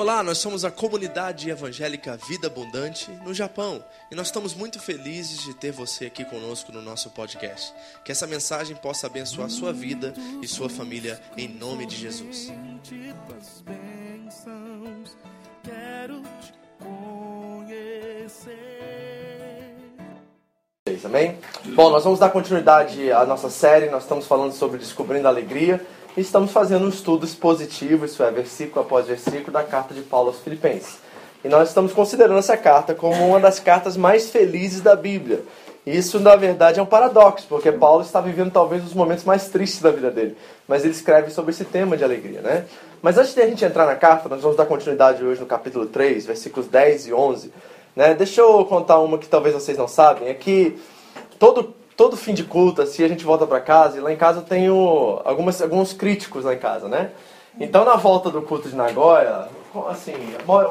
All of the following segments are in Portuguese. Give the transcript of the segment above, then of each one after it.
Olá, nós somos a comunidade evangélica Vida Abundante no Japão e nós estamos muito felizes de ter você aqui conosco no nosso podcast. Que essa mensagem possa abençoar sua vida e sua família em nome de Jesus. Amém? Bom, nós vamos dar continuidade à nossa série, nós estamos falando sobre descobrindo a alegria estamos fazendo um estudo expositivo, isso é, versículo após versículo, da carta de Paulo aos Filipenses. E nós estamos considerando essa carta como uma das cartas mais felizes da Bíblia. Isso, na verdade, é um paradoxo, porque Paulo está vivendo talvez os momentos mais tristes da vida dele. Mas ele escreve sobre esse tema de alegria, né? Mas antes de a gente entrar na carta, nós vamos dar continuidade hoje no capítulo 3, versículos 10 e 11. Né? Deixa eu contar uma que talvez vocês não sabem. É que todo todo fim de culto, assim, a gente volta para casa e lá em casa eu tenho algumas, alguns críticos lá em casa, né? Então, na volta do culto de Nagoya, assim,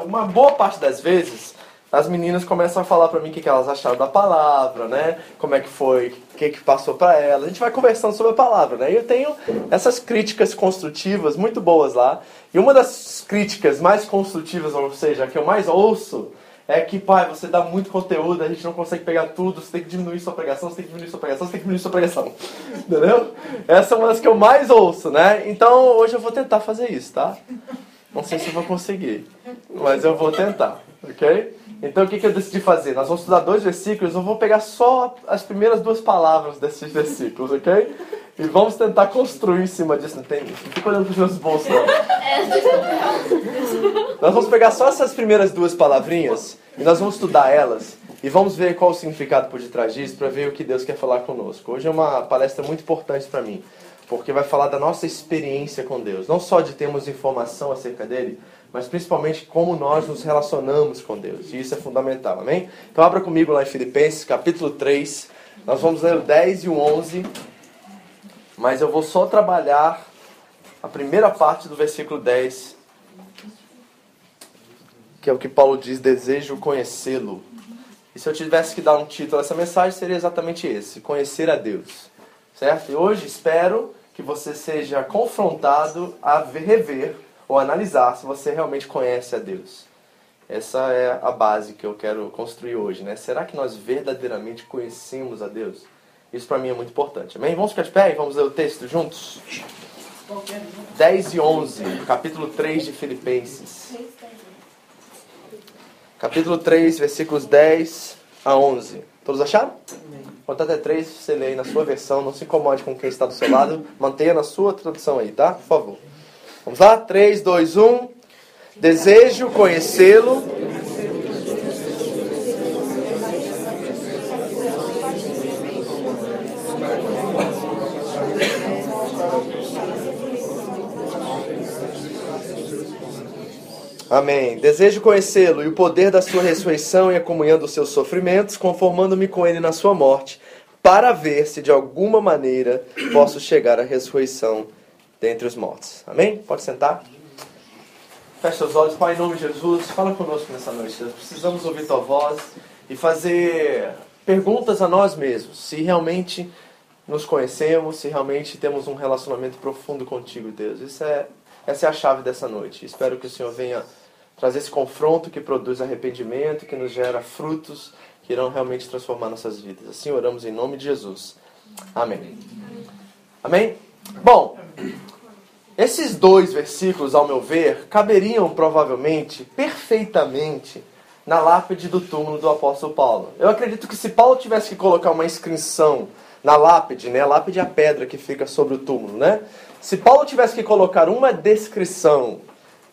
uma boa parte das vezes, as meninas começam a falar para mim o que, elas acharam da palavra, né? Como é que foi, o que, que passou para elas. A gente vai conversando sobre a palavra, né? E eu tenho essas críticas construtivas muito boas lá. E uma das críticas mais construtivas, ou seja, que eu mais ouço, é que, pai, você dá muito conteúdo, a gente não consegue pegar tudo, você tem que diminuir sua pregação, você tem que diminuir sua pregação, você tem que diminuir sua pregação. Entendeu? Essa é uma das que eu mais ouço, né? Então hoje eu vou tentar fazer isso, tá? Não sei se eu vou conseguir, mas eu vou tentar, ok? Então o que, que eu decidi fazer? Nós vamos estudar dois versículos, eu vou pegar só as primeiras duas palavras desses versículos, ok? E vamos tentar construir em cima disso. Não, tem, não fica olhando para os meus bolsos, não. Nós vamos pegar só essas primeiras duas palavrinhas e nós vamos estudar elas e vamos ver qual o significado por detrás disso para ver o que Deus quer falar conosco. Hoje é uma palestra muito importante para mim, porque vai falar da nossa experiência com Deus. Não só de termos informação acerca dele, mas principalmente como nós nos relacionamos com Deus. E isso é fundamental, amém? Então abra comigo lá em Filipenses, capítulo 3. Nós vamos ler o 10 e o 11. Mas eu vou só trabalhar a primeira parte do versículo 10 que é o que Paulo diz, desejo conhecê-lo. E se eu tivesse que dar um título a essa mensagem, seria exatamente esse: conhecer a Deus. Certo? E hoje espero que você seja confrontado a rever ou analisar se você realmente conhece a Deus. Essa é a base que eu quero construir hoje, né? Será que nós verdadeiramente conhecemos a Deus? Isso para mim é muito importante. Amém? Vamos ficar de pé e vamos ler o texto juntos? 10 e 11, capítulo 3 de Filipenses capítulo 3, versículos 10 a 11. Todos acharam? Conta até 3, você lê aí na sua versão, não se incomode com quem está do seu lado, mantenha na sua tradução aí, tá? Por favor. Vamos lá? 3, 2, 1. Desejo conhecê-lo Amém. Desejo conhecê-lo e o poder da sua ressurreição e a comunhão dos seus sofrimentos, conformando-me com ele na sua morte, para ver se de alguma maneira posso chegar à ressurreição dentre os mortos. Amém? Pode sentar. Feche seus olhos, Pai, em nome de Jesus, fala conosco nessa noite. Precisamos ouvir tua voz e fazer perguntas a nós mesmos, se realmente nos conhecemos, se realmente temos um relacionamento profundo contigo, Deus. Isso é, essa é a chave dessa noite. Espero que o Senhor venha trazer esse confronto que produz arrependimento, que nos gera frutos que irão realmente transformar nossas vidas. Assim oramos em nome de Jesus. Amém. Amém? Bom, esses dois versículos, ao meu ver, caberiam provavelmente perfeitamente na lápide do túmulo do apóstolo Paulo. Eu acredito que se Paulo tivesse que colocar uma inscrição na lápide, né? A lápide é a pedra que fica sobre o túmulo, né? Se Paulo tivesse que colocar uma descrição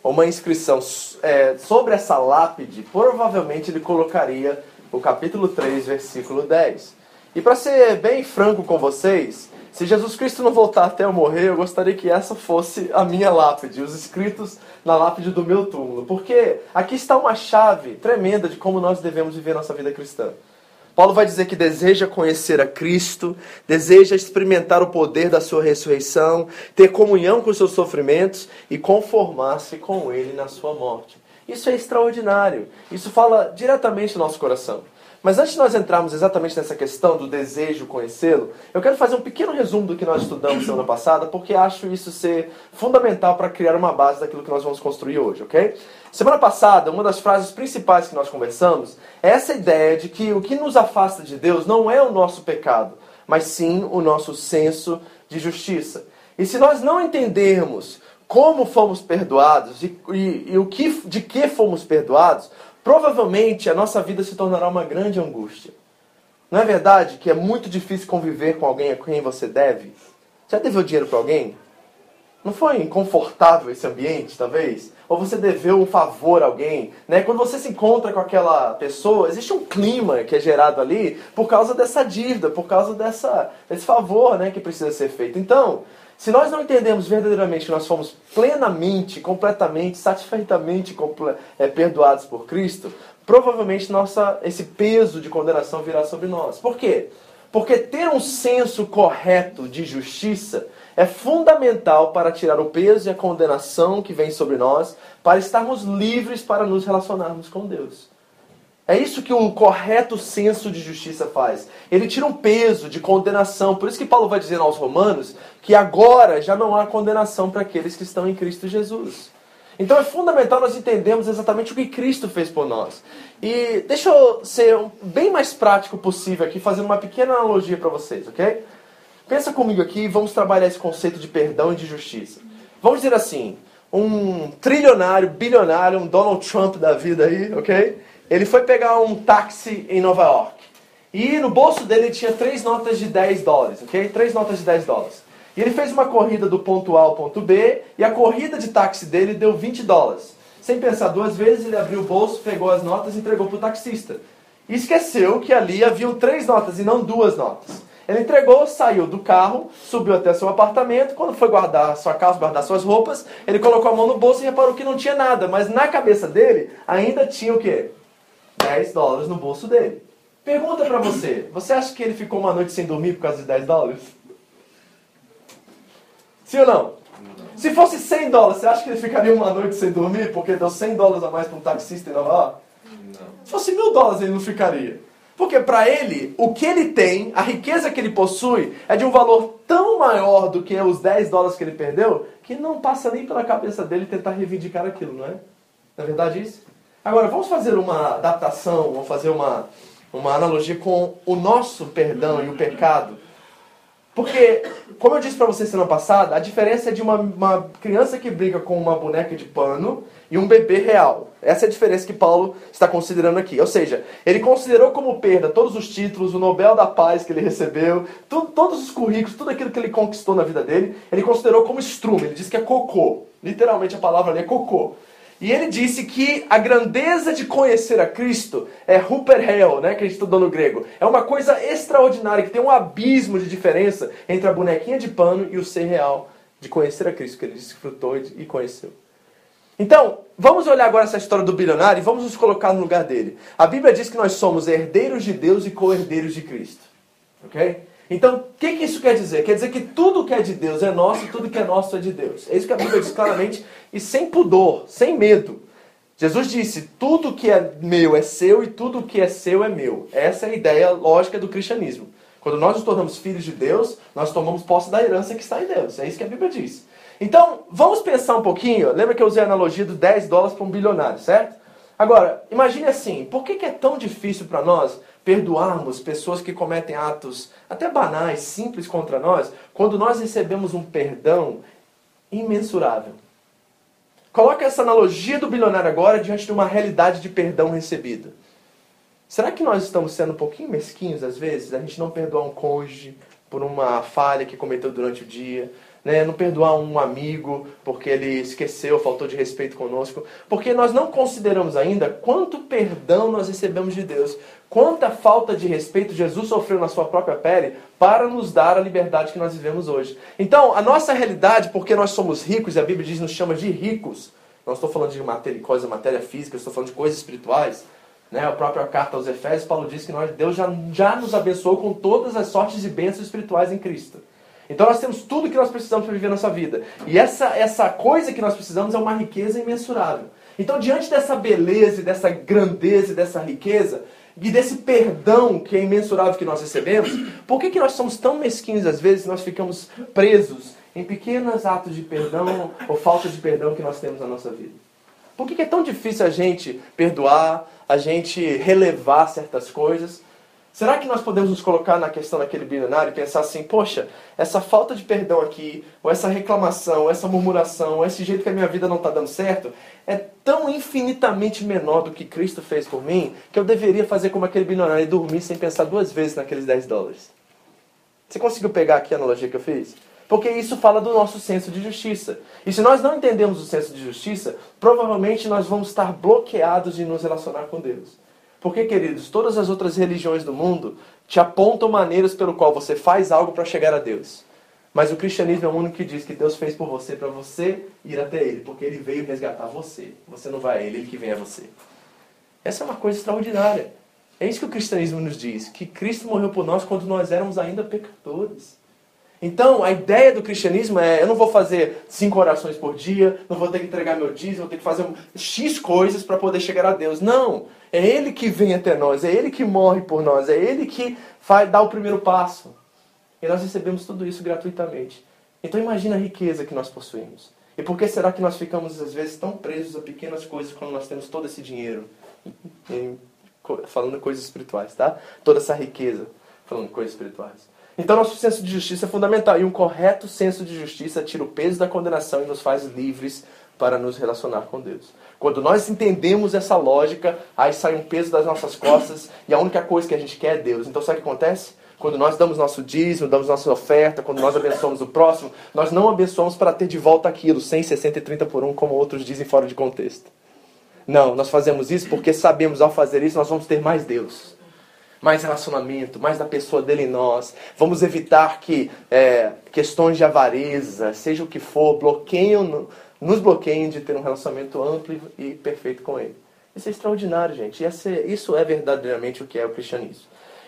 uma inscrição é, sobre essa lápide, provavelmente ele colocaria o capítulo 3, versículo 10. E para ser bem franco com vocês, se Jesus Cristo não voltar até eu morrer, eu gostaria que essa fosse a minha lápide, os escritos na lápide do meu túmulo. Porque aqui está uma chave tremenda de como nós devemos viver nossa vida cristã. Paulo vai dizer que deseja conhecer a Cristo, deseja experimentar o poder da sua ressurreição, ter comunhão com os seus sofrimentos e conformar-se com ele na sua morte. Isso é extraordinário. Isso fala diretamente ao nosso coração. Mas antes de nós entrarmos exatamente nessa questão do desejo conhecê-lo, eu quero fazer um pequeno resumo do que nós estudamos semana passada, porque acho isso ser fundamental para criar uma base daquilo que nós vamos construir hoje, ok? Semana passada, uma das frases principais que nós conversamos é essa ideia de que o que nos afasta de Deus não é o nosso pecado, mas sim o nosso senso de justiça. E se nós não entendermos como fomos perdoados e, e, e o que, de que fomos perdoados, provavelmente a nossa vida se tornará uma grande angústia. Não é verdade que é muito difícil conviver com alguém a quem você deve? Já deveu dinheiro para alguém? Não foi inconfortável esse ambiente, talvez? Ou você deveu um favor a alguém? Né? Quando você se encontra com aquela pessoa, existe um clima que é gerado ali por causa dessa dívida, por causa dessa, desse favor né, que precisa ser feito. Então, se nós não entendemos verdadeiramente que nós fomos plenamente, completamente, satisfeitamente é, perdoados por Cristo, provavelmente nossa, esse peso de condenação virá sobre nós. Por quê? Porque ter um senso correto de justiça é fundamental para tirar o peso e a condenação que vem sobre nós, para estarmos livres para nos relacionarmos com Deus. É isso que o correto senso de justiça faz. Ele tira um peso de condenação. Por isso que Paulo vai dizer aos Romanos que agora já não há condenação para aqueles que estão em Cristo Jesus. Então é fundamental nós entendermos exatamente o que Cristo fez por nós. E deixa eu ser bem mais prático possível aqui, fazendo uma pequena analogia para vocês, ok? Pensa comigo aqui e vamos trabalhar esse conceito de perdão e de justiça. Vamos dizer assim, um trilionário, bilionário, um Donald Trump da vida aí, ok? Ele foi pegar um táxi em Nova York. E no bolso dele tinha três notas de 10 dólares, ok? Três notas de 10 dólares. E ele fez uma corrida do ponto A ao ponto B, e a corrida de táxi dele deu 20 dólares. Sem pensar duas vezes, ele abriu o bolso, pegou as notas e entregou para o taxista. E esqueceu que ali haviam três notas e não duas notas. Ele entregou, saiu do carro, subiu até seu apartamento. Quando foi guardar sua casa, guardar suas roupas, ele colocou a mão no bolso e reparou que não tinha nada. Mas na cabeça dele ainda tinha o quê? 10 dólares no bolso dele. Pergunta para você: você acha que ele ficou uma noite sem dormir por causa de 10 dólares? Sim ou não? Se fosse 100 dólares, você acha que ele ficaria uma noite sem dormir porque deu 100 dólares a mais para um taxista em Nova York? Não. Se fosse mil dólares, ele não ficaria. Porque para ele, o que ele tem, a riqueza que ele possui, é de um valor tão maior do que os 10 dólares que ele perdeu, que não passa nem pela cabeça dele tentar reivindicar aquilo, não é? Não é verdade isso? Agora, vamos fazer uma adaptação, vamos fazer uma, uma analogia com o nosso perdão e o pecado. Porque, como eu disse para vocês semana passada, a diferença é de uma, uma criança que briga com uma boneca de pano e um bebê real. Essa é a diferença que Paulo está considerando aqui. Ou seja, ele considerou como perda todos os títulos, o Nobel da Paz que ele recebeu, tudo, todos os currículos, tudo aquilo que ele conquistou na vida dele, ele considerou como estrume. Ele diz que é cocô. Literalmente a palavra ali é cocô. E ele disse que a grandeza de conhecer a Cristo é Huperhel, né, que a gente estudou no grego. É uma coisa extraordinária, que tem um abismo de diferença entre a bonequinha de pano e o ser real de conhecer a Cristo, que ele desfrutou e conheceu. Então, vamos olhar agora essa história do bilionário e vamos nos colocar no lugar dele. A Bíblia diz que nós somos herdeiros de Deus e co-herdeiros de Cristo. Ok? Então, o que, que, isso quer dizer? Quer dizer que tudo que é de Deus é nosso e tudo que é nosso é de Deus. É isso que a Bíblia diz claramente e sem pudor, sem medo. Jesus disse: tudo que é meu é seu e tudo que é seu é meu. Essa é a ideia lógica do cristianismo. Quando nós nos tornamos filhos de Deus, nós tomamos posse da herança que está em Deus. É isso que a Bíblia diz. Então, vamos pensar um pouquinho. Lembra que eu usei a analogia do 10 dólares para um bilionário, certo? Agora, imagine assim: por que, que é tão difícil para nós perdoarmos pessoas que cometem atos até banais, simples contra nós, quando nós recebemos um perdão imensurável. Coloca essa analogia do bilionário agora diante de uma realidade de perdão recebida. Será que nós estamos sendo um pouquinho mesquinhos às vezes? A gente não perdoar um cônjuge por uma falha que cometeu durante o dia, né? não perdoar um amigo porque ele esqueceu, faltou de respeito conosco, porque nós não consideramos ainda quanto perdão nós recebemos de Deus, quanta falta de respeito Jesus sofreu na sua própria pele para nos dar a liberdade que nós vivemos hoje. Então, a nossa realidade, porque nós somos ricos, e a Bíblia diz, nos chama de ricos, não estou falando de matéria, coisa, matéria física, estou falando de coisas espirituais, né? A própria carta aos Efésios, Paulo diz que nós, Deus já, já nos abençoou com todas as sortes e bênçãos espirituais em Cristo. Então nós temos tudo que nós precisamos para viver a nossa vida. E essa, essa coisa que nós precisamos é uma riqueza imensurável. Então, diante dessa beleza, dessa grandeza dessa riqueza, e desse perdão que é imensurável que nós recebemos, por que, que nós somos tão mesquinhos às vezes nós ficamos presos em pequenos atos de perdão ou falta de perdão que nós temos na nossa vida? Por que, que é tão difícil a gente perdoar, a gente relevar certas coisas? Será que nós podemos nos colocar na questão daquele bilionário e pensar assim, poxa, essa falta de perdão aqui, ou essa reclamação, ou essa murmuração, ou esse jeito que a minha vida não está dando certo, é tão infinitamente menor do que Cristo fez por mim, que eu deveria fazer como aquele bilionário e dormir sem pensar duas vezes naqueles 10 dólares. Você conseguiu pegar aqui a analogia que eu fiz? Porque isso fala do nosso senso de justiça. E se nós não entendemos o senso de justiça, provavelmente nós vamos estar bloqueados de nos relacionar com Deus. Porque, queridos, todas as outras religiões do mundo te apontam maneiras pelo qual você faz algo para chegar a Deus. Mas o cristianismo é o único que diz que Deus fez por você para você ir até Ele, porque Ele veio resgatar você. Você não vai a Ele, Ele que vem a você. Essa é uma coisa extraordinária. É isso que o cristianismo nos diz, que Cristo morreu por nós quando nós éramos ainda pecadores. Então, a ideia do cristianismo é: eu não vou fazer cinco orações por dia, não vou ter que entregar meu dízimo, vou ter que fazer X coisas para poder chegar a Deus. Não! É Ele que vem até nós, é Ele que morre por nós, é Ele que faz, dá o primeiro passo. E nós recebemos tudo isso gratuitamente. Então, imagina a riqueza que nós possuímos. E por que será que nós ficamos, às vezes, tão presos a pequenas coisas quando nós temos todo esse dinheiro? Falando coisas espirituais, tá? Toda essa riqueza, falando coisas espirituais. Então, nosso senso de justiça é fundamental. E um correto senso de justiça tira o peso da condenação e nos faz livres para nos relacionar com Deus. Quando nós entendemos essa lógica, aí sai um peso das nossas costas e a única coisa que a gente quer é Deus. Então, sabe o que acontece? Quando nós damos nosso dízimo, damos nossa oferta, quando nós abençoamos o próximo, nós não abençoamos para ter de volta aquilo, 100, 60 e 30 por um, como outros dizem fora de contexto. Não, nós fazemos isso porque sabemos ao fazer isso nós vamos ter mais Deus mais relacionamento, mais da pessoa dele em nós. Vamos evitar que é, questões de avareza, seja o que for, bloqueiam, nos bloqueiem de ter um relacionamento amplo e perfeito com ele. Isso é extraordinário, gente. Isso é verdadeiramente o que é o cristianismo.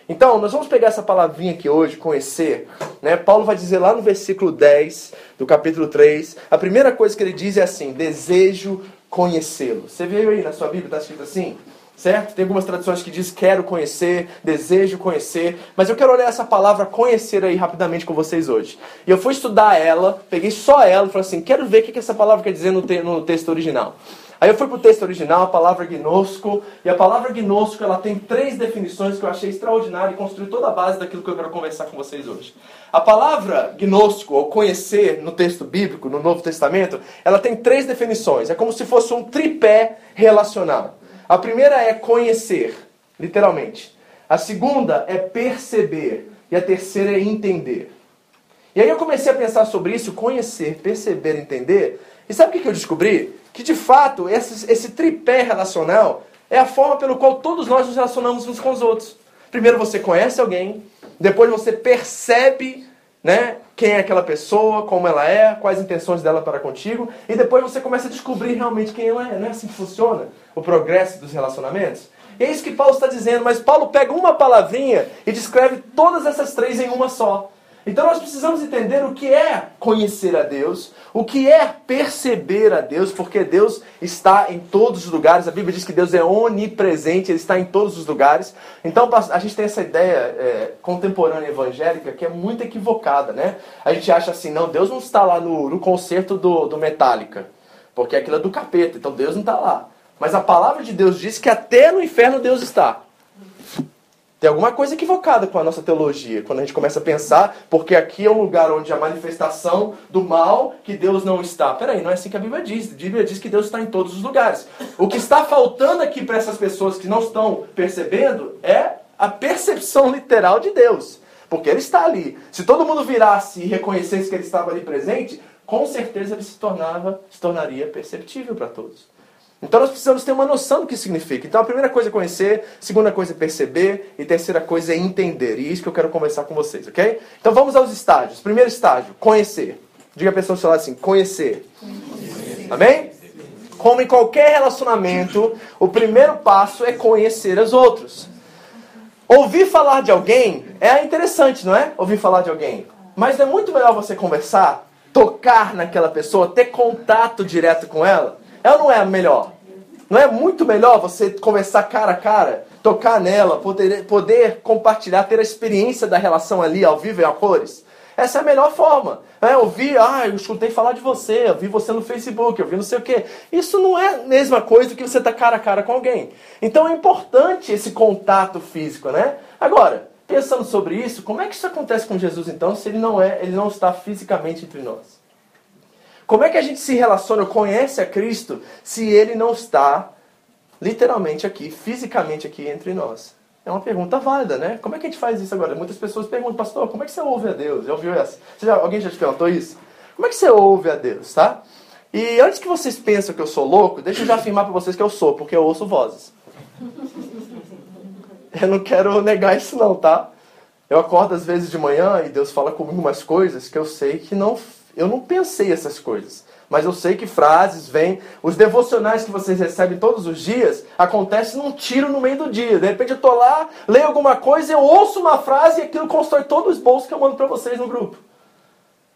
Então, nós vamos pegar essa palavrinha aqui hoje, conhecer. Né? Paulo vai dizer lá no versículo 10 do capítulo 3, a primeira coisa que ele diz é assim: desejo conhecê-lo. Você veio aí na sua Bíblia, está escrito assim? Certo? Tem algumas traduções que diz quero conhecer, desejo conhecer, mas eu quero olhar essa palavra conhecer aí rapidamente com vocês hoje. E eu fui estudar ela, peguei só ela e falei assim, quero ver o que essa palavra quer dizer no, te no texto original. Aí eu fui para o texto original, a palavra gnosco, e a palavra gnosco ela tem três definições que eu achei extraordinário e construiu toda a base daquilo que eu quero conversar com vocês hoje. A palavra gnosco, ou conhecer, no texto bíblico, no Novo Testamento, ela tem três definições. É como se fosse um tripé relacional. A primeira é conhecer, literalmente. A segunda é perceber. E a terceira é entender. E aí eu comecei a pensar sobre isso, conhecer, perceber, entender. E sabe o que eu descobri? Que de fato esse, esse tripé relacional é a forma pelo qual todos nós nos relacionamos uns com os outros. Primeiro você conhece alguém, depois você percebe né, quem é aquela pessoa, como ela é, quais intenções dela para contigo, e depois você começa a descobrir realmente quem ela é. Não é assim que funciona o progresso dos relacionamentos? E é isso que Paulo está dizendo, mas Paulo pega uma palavrinha e descreve todas essas três em uma só. Então nós precisamos entender o que é conhecer a Deus, o que é perceber a Deus, porque Deus está em todos os lugares. A Bíblia diz que Deus é onipresente, Ele está em todos os lugares. Então a gente tem essa ideia é, contemporânea evangélica que é muito equivocada, né? A gente acha assim, não, Deus não está lá no, no concerto do, do Metallica, porque aquilo é do capeta, então Deus não está lá. Mas a palavra de Deus diz que até no inferno Deus está. Tem alguma coisa equivocada com a nossa teologia, quando a gente começa a pensar, porque aqui é um lugar onde a manifestação do mal, que Deus não está. Peraí, não é assim que a Bíblia diz. A Bíblia diz que Deus está em todos os lugares. O que está faltando aqui para essas pessoas que não estão percebendo é a percepção literal de Deus. Porque Ele está ali. Se todo mundo virasse e reconhecesse que Ele estava ali presente, com certeza Ele se, tornava, se tornaria perceptível para todos. Então nós precisamos ter uma noção do que significa. Então a primeira coisa é conhecer, a segunda coisa é perceber e a terceira coisa é entender. E é isso que eu quero conversar com vocês, ok? Então vamos aos estágios. Primeiro estágio, conhecer. Diga a pessoa do seu lado assim, conhecer. conhecer. Amém? Como em qualquer relacionamento, o primeiro passo é conhecer os outros. Ouvir falar de alguém é interessante, não é? Ouvir falar de alguém. Mas é muito melhor você conversar, tocar naquela pessoa, ter contato direto com ela. Ou não é melhor? Não é muito melhor você conversar cara a cara tocar nela, poder, poder compartilhar, ter a experiência da relação ali ao vivo e a cores. Essa é a melhor forma. É, eu vi, ah, eu escutei falar de você, eu vi você no Facebook, eu vi não sei o quê. Isso não é a mesma coisa que você estar tá cara a cara com alguém. Então é importante esse contato físico, né? Agora, pensando sobre isso, como é que isso acontece com Jesus então, se ele não é, ele não está fisicamente entre nós? Como é que a gente se relaciona, conhece a Cristo, se ele não está literalmente aqui, fisicamente aqui entre nós? É uma pergunta válida, né? Como é que a gente faz isso agora? Muitas pessoas perguntam, pastor, como é que você ouve a Deus? Já ouviu essa? Já, alguém já te perguntou isso? Como é que você ouve a Deus, tá? E antes que vocês pensem que eu sou louco, deixa eu já afirmar para vocês que eu sou, porque eu ouço vozes. Eu não quero negar isso não, tá? Eu acordo às vezes de manhã e Deus fala comigo umas coisas que eu sei que não eu não pensei essas coisas mas eu sei que frases vêm. Os devocionais que vocês recebem todos os dias acontecem num tiro no meio do dia. De repente eu estou lá, leio alguma coisa, eu ouço uma frase e aquilo constrói todo o esboço que eu mando para vocês no grupo.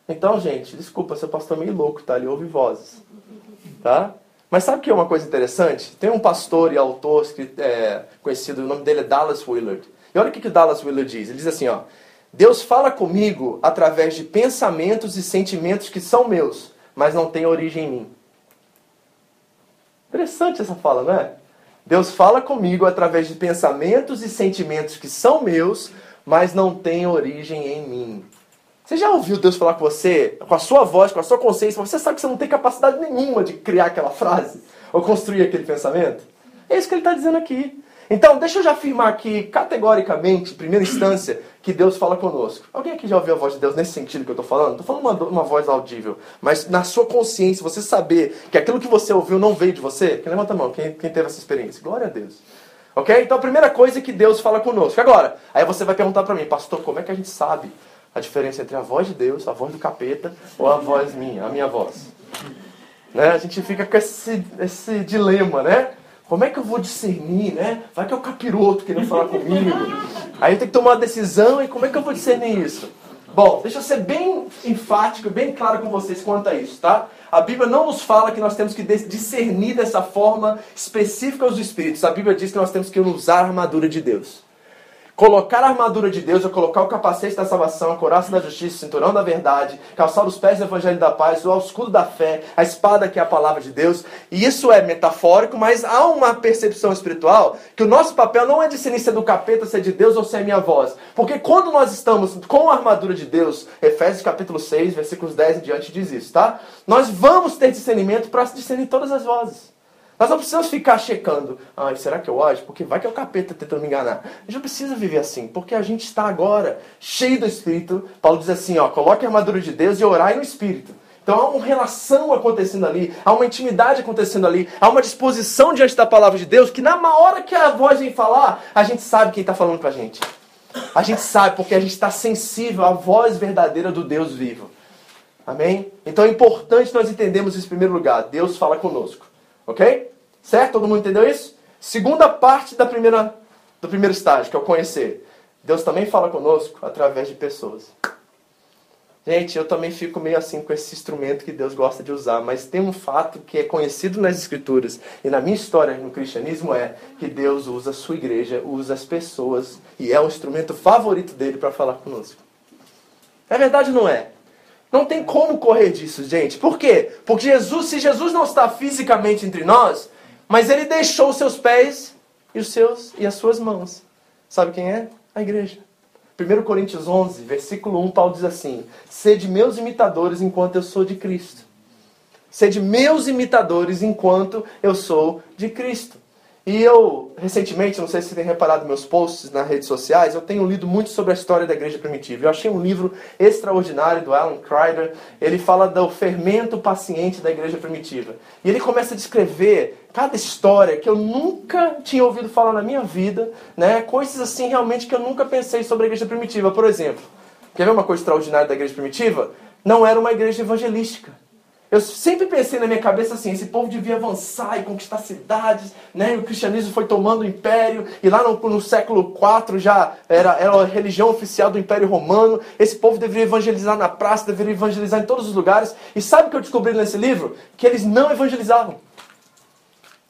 Então, gente, desculpa, seu pastor é meio louco, tá? Ele ouve vozes. Tá? Mas sabe o que é uma coisa interessante? Tem um pastor e autor é, conhecido, o nome dele é Dallas Willard. E olha o que, que o Dallas Willard diz. Ele diz assim, ó. Deus fala comigo através de pensamentos e sentimentos que são meus, mas não tem origem em mim. Interessante essa fala, não é? Deus fala comigo através de pensamentos e sentimentos que são meus, mas não têm origem em mim. Você já ouviu Deus falar com você, com a sua voz, com a sua consciência, mas você sabe que você não tem capacidade nenhuma de criar aquela frase ou construir aquele pensamento? É isso que ele está dizendo aqui. Então, deixa eu já afirmar aqui, categoricamente, em primeira instância, que Deus fala conosco. Alguém aqui já ouviu a voz de Deus nesse sentido que eu estou falando? Estou falando uma, uma voz audível. Mas na sua consciência, você saber que aquilo que você ouviu não veio de você? Quem levanta a mão, quem, quem teve essa experiência? Glória a Deus. Ok? Então, a primeira coisa é que Deus fala conosco. Agora, aí você vai perguntar para mim, pastor, como é que a gente sabe a diferença entre a voz de Deus, a voz do capeta ou a voz minha, a minha voz? Né? A gente fica com esse, esse dilema, né? Como é que eu vou discernir, né? Vai que é o capiroto querendo falar comigo. Aí eu tenho que tomar uma decisão e como é que eu vou discernir isso? Bom, deixa eu ser bem enfático, bem claro com vocês quanto a isso, tá? A Bíblia não nos fala que nós temos que discernir dessa forma específica os espíritos. A Bíblia diz que nós temos que usar a armadura de Deus. Colocar a armadura de Deus é colocar o capacete da salvação, a coraça da justiça, o cinturão da verdade, calçar os pés do evangelho da paz, o escudo da fé, a espada que é a palavra de Deus. E isso é metafórico, mas há uma percepção espiritual que o nosso papel não é discernir se é do capeta, se é de Deus ou se é minha voz. Porque quando nós estamos com a armadura de Deus, Efésios capítulo 6, versículos 10 e diante diz isso, tá? Nós vamos ter discernimento para discernir todas as vozes. Nós não precisamos ficar checando. Ai, será que eu acho? Porque vai que é o capeta tentando me enganar. A gente não precisa viver assim, porque a gente está agora cheio do Espírito. Paulo diz assim, ó, coloque a armadura de Deus e orai no Espírito. Então há uma relação acontecendo ali, há uma intimidade acontecendo ali, há uma disposição diante da palavra de Deus que na hora que a voz vem falar, a gente sabe quem está falando para a gente. A gente sabe porque a gente está sensível à voz verdadeira do Deus vivo. Amém? Então é importante nós entendermos isso em primeiro lugar. Deus fala conosco. Ok? Certo? Todo mundo entendeu isso? Segunda parte da primeira, do primeiro estágio, que é o conhecer. Deus também fala conosco através de pessoas. Gente, eu também fico meio assim com esse instrumento que Deus gosta de usar, mas tem um fato que é conhecido nas Escrituras e na minha história no cristianismo é que Deus usa a sua igreja, usa as pessoas e é o instrumento favorito dele para falar conosco. É verdade ou não é? Não tem como correr disso, gente. Por quê? Porque Jesus, se Jesus não está fisicamente entre nós, mas ele deixou os seus pés e os seus e as suas mãos. Sabe quem é? A igreja. 1 Coríntios 11, versículo 1, Paulo diz assim: Sede meus imitadores enquanto eu sou de Cristo. Sede meus imitadores enquanto eu sou de Cristo. E eu, recentemente, não sei se você tem reparado meus posts nas redes sociais, eu tenho lido muito sobre a história da igreja primitiva. Eu achei um livro extraordinário do Alan Kreider. Ele fala do fermento paciente da igreja primitiva. E ele começa a descrever cada história que eu nunca tinha ouvido falar na minha vida, né? coisas assim realmente que eu nunca pensei sobre a igreja primitiva. Por exemplo, quer ver uma coisa extraordinária da igreja primitiva? Não era uma igreja evangelística. Eu sempre pensei na minha cabeça assim, esse povo devia avançar e conquistar cidades, né? E o cristianismo foi tomando o império, e lá no, no século IV já era, era a religião oficial do Império Romano. Esse povo deveria evangelizar na praça, deveria evangelizar em todos os lugares. E sabe o que eu descobri nesse livro? Que eles não evangelizavam.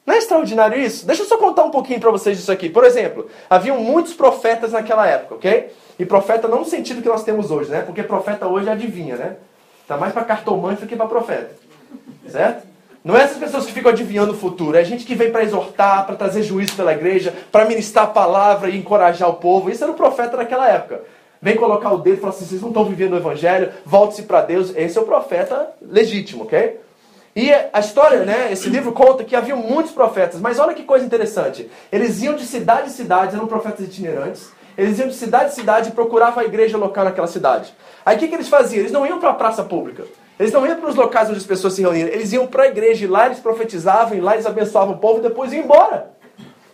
Não é extraordinário isso? Deixa eu só contar um pouquinho para vocês disso aqui. Por exemplo, haviam muitos profetas naquela época, ok? E profeta não no sentido que nós temos hoje, né? Porque profeta hoje adivinha, né? Tá mais para cartomante do que para profeta. Certo? Não é essas pessoas que ficam adivinhando o futuro, é gente que vem para exortar, para trazer juízo pela igreja, para ministrar a palavra e encorajar o povo. Isso era o profeta naquela época. Vem colocar o dedo e falar assim: vocês não estão vivendo o evangelho, volte-se para Deus. Esse é o profeta legítimo, ok? E a história, né, esse livro conta que havia muitos profetas, mas olha que coisa interessante. Eles iam de cidade em cidade, eram profetas itinerantes, eles iam de cidade em cidade e procuravam a igreja local naquela cidade. Aí o que, que eles faziam? Eles não iam para a praça pública. Eles não iam para os locais onde as pessoas se reuniam. Eles iam para a igreja e lá eles profetizavam, e lá eles abençoavam o povo e depois iam embora.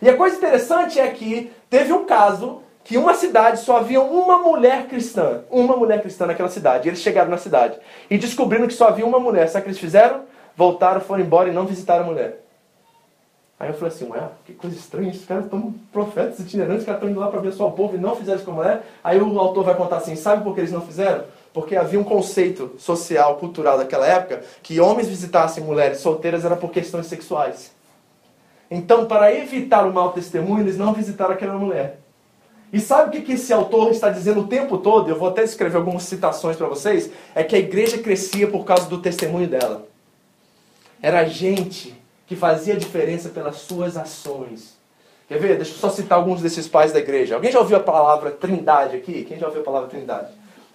E a coisa interessante é que teve um caso que uma cidade só havia uma mulher cristã. Uma mulher cristã naquela cidade. E eles chegaram na cidade e descobriram que só havia uma mulher. Sabe o que eles fizeram? voltaram, foram embora e não visitaram a mulher. Aí eu falei assim, ué, que coisa estranha, esses caras estão profetas itinerantes, os caras estão indo lá para abençoar o povo e não fizeram isso com a mulher. Aí o autor vai contar assim, sabe por que eles não fizeram? Porque havia um conceito social, cultural daquela época, que homens visitassem mulheres solteiras era por questões sexuais. Então, para evitar o mau testemunho, eles não visitaram aquela mulher. E sabe o que esse autor está dizendo o tempo todo? Eu vou até escrever algumas citações para vocês. É que a igreja crescia por causa do testemunho dela. Era gente que fazia diferença pelas suas ações. Quer ver? Deixa eu só citar alguns desses pais da igreja. Alguém já ouviu a palavra trindade aqui? Quem já ouviu a palavra trindade?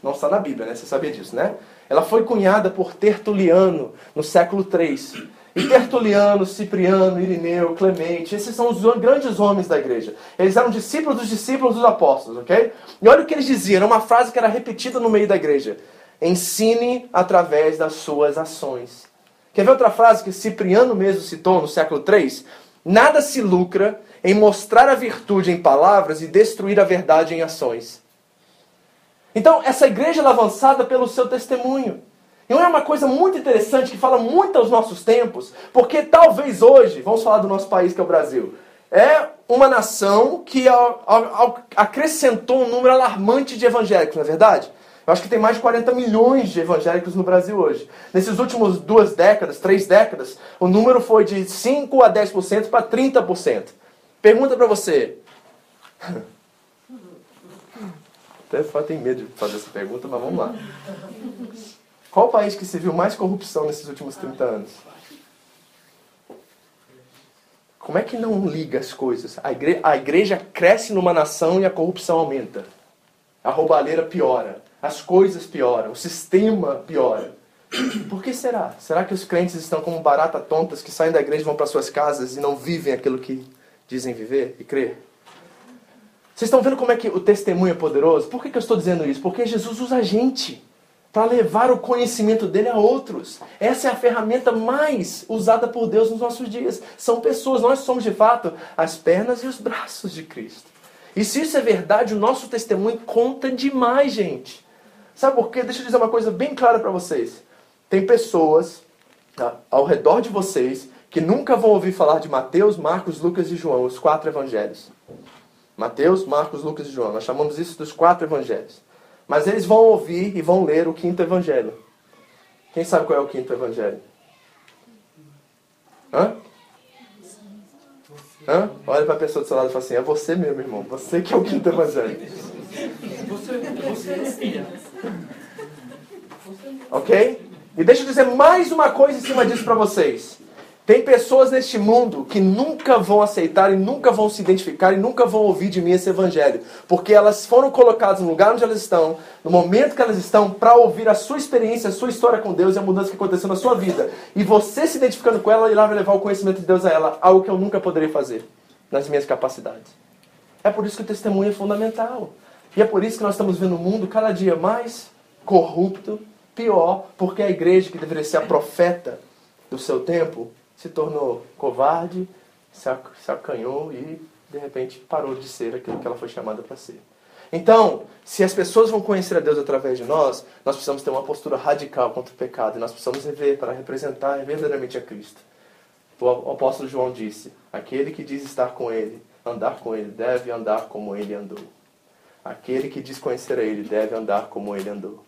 Não está na Bíblia, né? Você sabia disso, né? Ela foi cunhada por Tertuliano no século III. E Tertuliano, Cipriano, Irineu, Clemente, esses são os grandes homens da igreja. Eles eram discípulos dos discípulos dos apóstolos, ok? E olha o que eles diziam, era uma frase que era repetida no meio da igreja. Ensine através das suas ações. Quer ver outra frase que Cipriano mesmo citou no século III? Nada se lucra em mostrar a virtude em palavras e destruir a verdade em ações. Então, essa igreja é avançada pelo seu testemunho. E é uma coisa muito interessante que fala muito aos nossos tempos, porque talvez hoje, vamos falar do nosso país que é o Brasil, é uma nação que acrescentou um número alarmante de evangélicos, não é verdade? Eu acho que tem mais de 40 milhões de evangélicos no Brasil hoje. Nesses últimos duas décadas, três décadas, o número foi de 5 a 10% para 30%. Pergunta para você. Até tem medo de fazer essa pergunta, mas vamos lá. Qual o país que se viu mais corrupção nesses últimos 30 anos? Como é que não liga as coisas? A igreja, a igreja cresce numa nação e a corrupção aumenta. A roubalheira piora as coisas pioram, o sistema piora. Por que será? Será que os crentes estão como barata tontas que saem da igreja e vão para suas casas e não vivem aquilo que dizem viver e crer? Vocês estão vendo como é que o testemunho é poderoso? Por que, que eu estou dizendo isso? Porque Jesus usa a gente para levar o conhecimento dele a outros. Essa é a ferramenta mais usada por Deus nos nossos dias. São pessoas, nós somos de fato as pernas e os braços de Cristo. E se isso é verdade, o nosso testemunho conta demais, gente. Sabe por quê? Deixa eu dizer uma coisa bem clara para vocês. Tem pessoas tá, ao redor de vocês que nunca vão ouvir falar de Mateus, Marcos, Lucas e João, os quatro evangelhos. Mateus, Marcos, Lucas e João. Nós chamamos isso dos quatro evangelhos. Mas eles vão ouvir e vão ler o quinto evangelho. Quem sabe qual é o quinto evangelho? Hã? Hã? Olha para a pessoa do seu lado e fala assim: é você mesmo, irmão. Você que é o quinto evangelho. Você, você é Ok? E deixa eu dizer mais uma coisa em cima disso para vocês. Tem pessoas neste mundo que nunca vão aceitar e nunca vão se identificar e nunca vão ouvir de mim esse evangelho, porque elas foram colocadas no lugar onde elas estão, no momento que elas estão, para ouvir a sua experiência, a sua história com Deus e a mudança que aconteceu na sua vida. E você se identificando com ela, irá levar o conhecimento de Deus a ela, algo que eu nunca poderia fazer nas minhas capacidades. É por isso que o testemunho é fundamental. E é por isso que nós estamos vendo o mundo cada dia mais corrupto, pior, porque a igreja, que deveria ser a profeta do seu tempo, se tornou covarde, se acanhou e, de repente, parou de ser aquilo que ela foi chamada para ser. Então, se as pessoas vão conhecer a Deus através de nós, nós precisamos ter uma postura radical contra o pecado e nós precisamos rever para representar verdadeiramente a Cristo. O apóstolo João disse: Aquele que diz estar com Ele, andar com Ele, deve andar como Ele andou. Aquele que diz conhecer a Ele deve andar como Ele andou.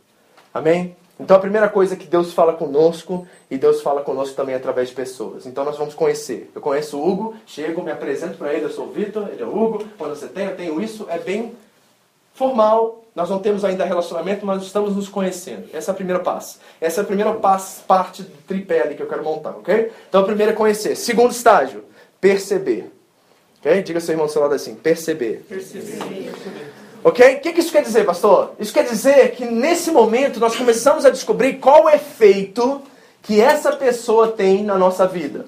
Amém? Então a primeira coisa é que Deus fala conosco e Deus fala conosco também através de pessoas. Então nós vamos conhecer. Eu conheço o Hugo, chego, me apresento para ele, eu sou o Vitor, ele é o Hugo. Quando você tem, eu tenho isso, é bem formal. Nós não temos ainda relacionamento, mas estamos nos conhecendo. Essa é a primeira passo. Essa é a primeira passo, parte do tripé que eu quero montar, ok? Então a primeira é conhecer. Segundo estágio, perceber. Ok? Diga seu irmão do seu lado assim, perceber. Perceber. Ok? O que, que isso quer dizer, pastor? Isso quer dizer que nesse momento nós começamos a descobrir qual o efeito que essa pessoa tem na nossa vida.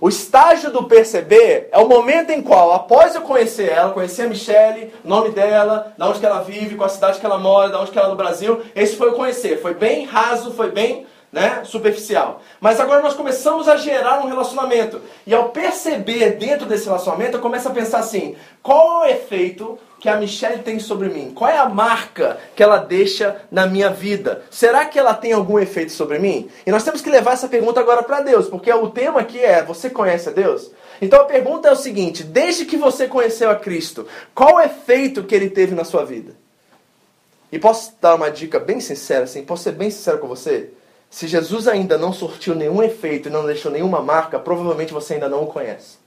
O estágio do perceber é o momento em qual, após eu conhecer ela, conhecer a Michelle, o nome dela, da onde que ela vive, qual a cidade que ela mora, da onde que ela é no Brasil, esse foi o conhecer. Foi bem raso, foi bem né, superficial. Mas agora nós começamos a gerar um relacionamento. E ao perceber dentro desse relacionamento, eu começo a pensar assim: qual é o efeito que a Michelle tem sobre mim? Qual é a marca que ela deixa na minha vida? Será que ela tem algum efeito sobre mim? E nós temos que levar essa pergunta agora para Deus, porque o tema aqui é: você conhece a Deus? Então a pergunta é o seguinte: desde que você conheceu a Cristo, qual o efeito que ele teve na sua vida? E posso dar uma dica bem sincera, assim, posso ser bem sincero com você? Se Jesus ainda não surtiu nenhum efeito e não deixou nenhuma marca, provavelmente você ainda não o conhece.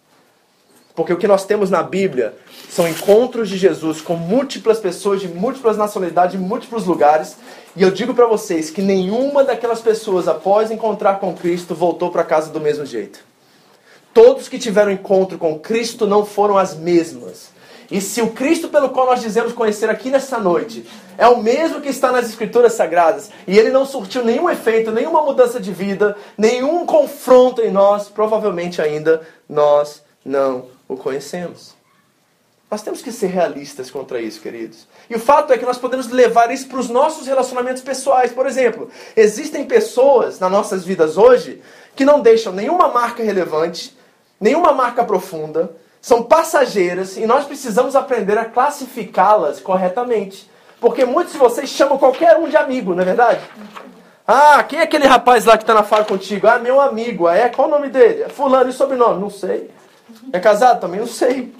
Porque o que nós temos na Bíblia são encontros de Jesus com múltiplas pessoas de múltiplas nacionalidades, de múltiplos lugares. E eu digo para vocês que nenhuma daquelas pessoas, após encontrar com Cristo, voltou para casa do mesmo jeito. Todos que tiveram encontro com Cristo não foram as mesmas. E se o Cristo pelo qual nós dizemos conhecer aqui nessa noite é o mesmo que está nas Escrituras Sagradas, e ele não surtiu nenhum efeito, nenhuma mudança de vida, nenhum confronto em nós, provavelmente ainda nós não o conhecemos. Nós temos que ser realistas contra isso, queridos. E o fato é que nós podemos levar isso para os nossos relacionamentos pessoais. Por exemplo, existem pessoas nas nossas vidas hoje que não deixam nenhuma marca relevante, nenhuma marca profunda, são passageiras e nós precisamos aprender a classificá-las corretamente. Porque muitos de vocês chamam qualquer um de amigo, não é verdade? Ah, quem é aquele rapaz lá que está na fala contigo? Ah, meu amigo. Ah, é? Qual o nome dele? É fulano e sobrenome? Não sei. É casado? Também não sei.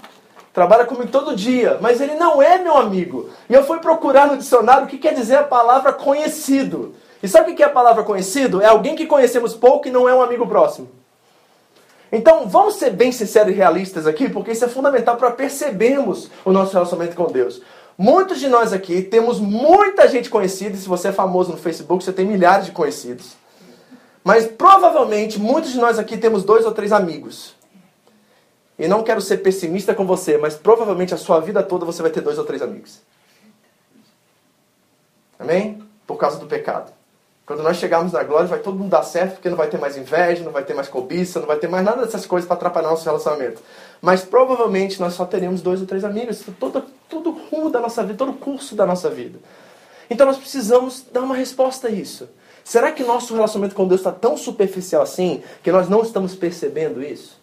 Trabalha comigo todo dia, mas ele não é meu amigo. E eu fui procurar no dicionário o que quer dizer a palavra conhecido. E sabe o que é a palavra conhecido? É alguém que conhecemos pouco e não é um amigo próximo. Então, vamos ser bem sinceros e realistas aqui, porque isso é fundamental para percebermos o nosso relacionamento com Deus. Muitos de nós aqui temos muita gente conhecida, e se você é famoso no Facebook, você tem milhares de conhecidos. Mas provavelmente muitos de nós aqui temos dois ou três amigos. E não quero ser pessimista com você, mas provavelmente a sua vida toda você vai ter dois ou três amigos. Amém? Por causa do pecado. Quando nós chegarmos na glória, vai todo mundo dar certo, porque não vai ter mais inveja, não vai ter mais cobiça, não vai ter mais nada dessas coisas para atrapalhar nosso relacionamento. Mas provavelmente nós só teremos dois ou três amigos, todo, todo o rumo da nossa vida, todo o curso da nossa vida. Então nós precisamos dar uma resposta a isso. Será que nosso relacionamento com Deus está tão superficial assim que nós não estamos percebendo isso?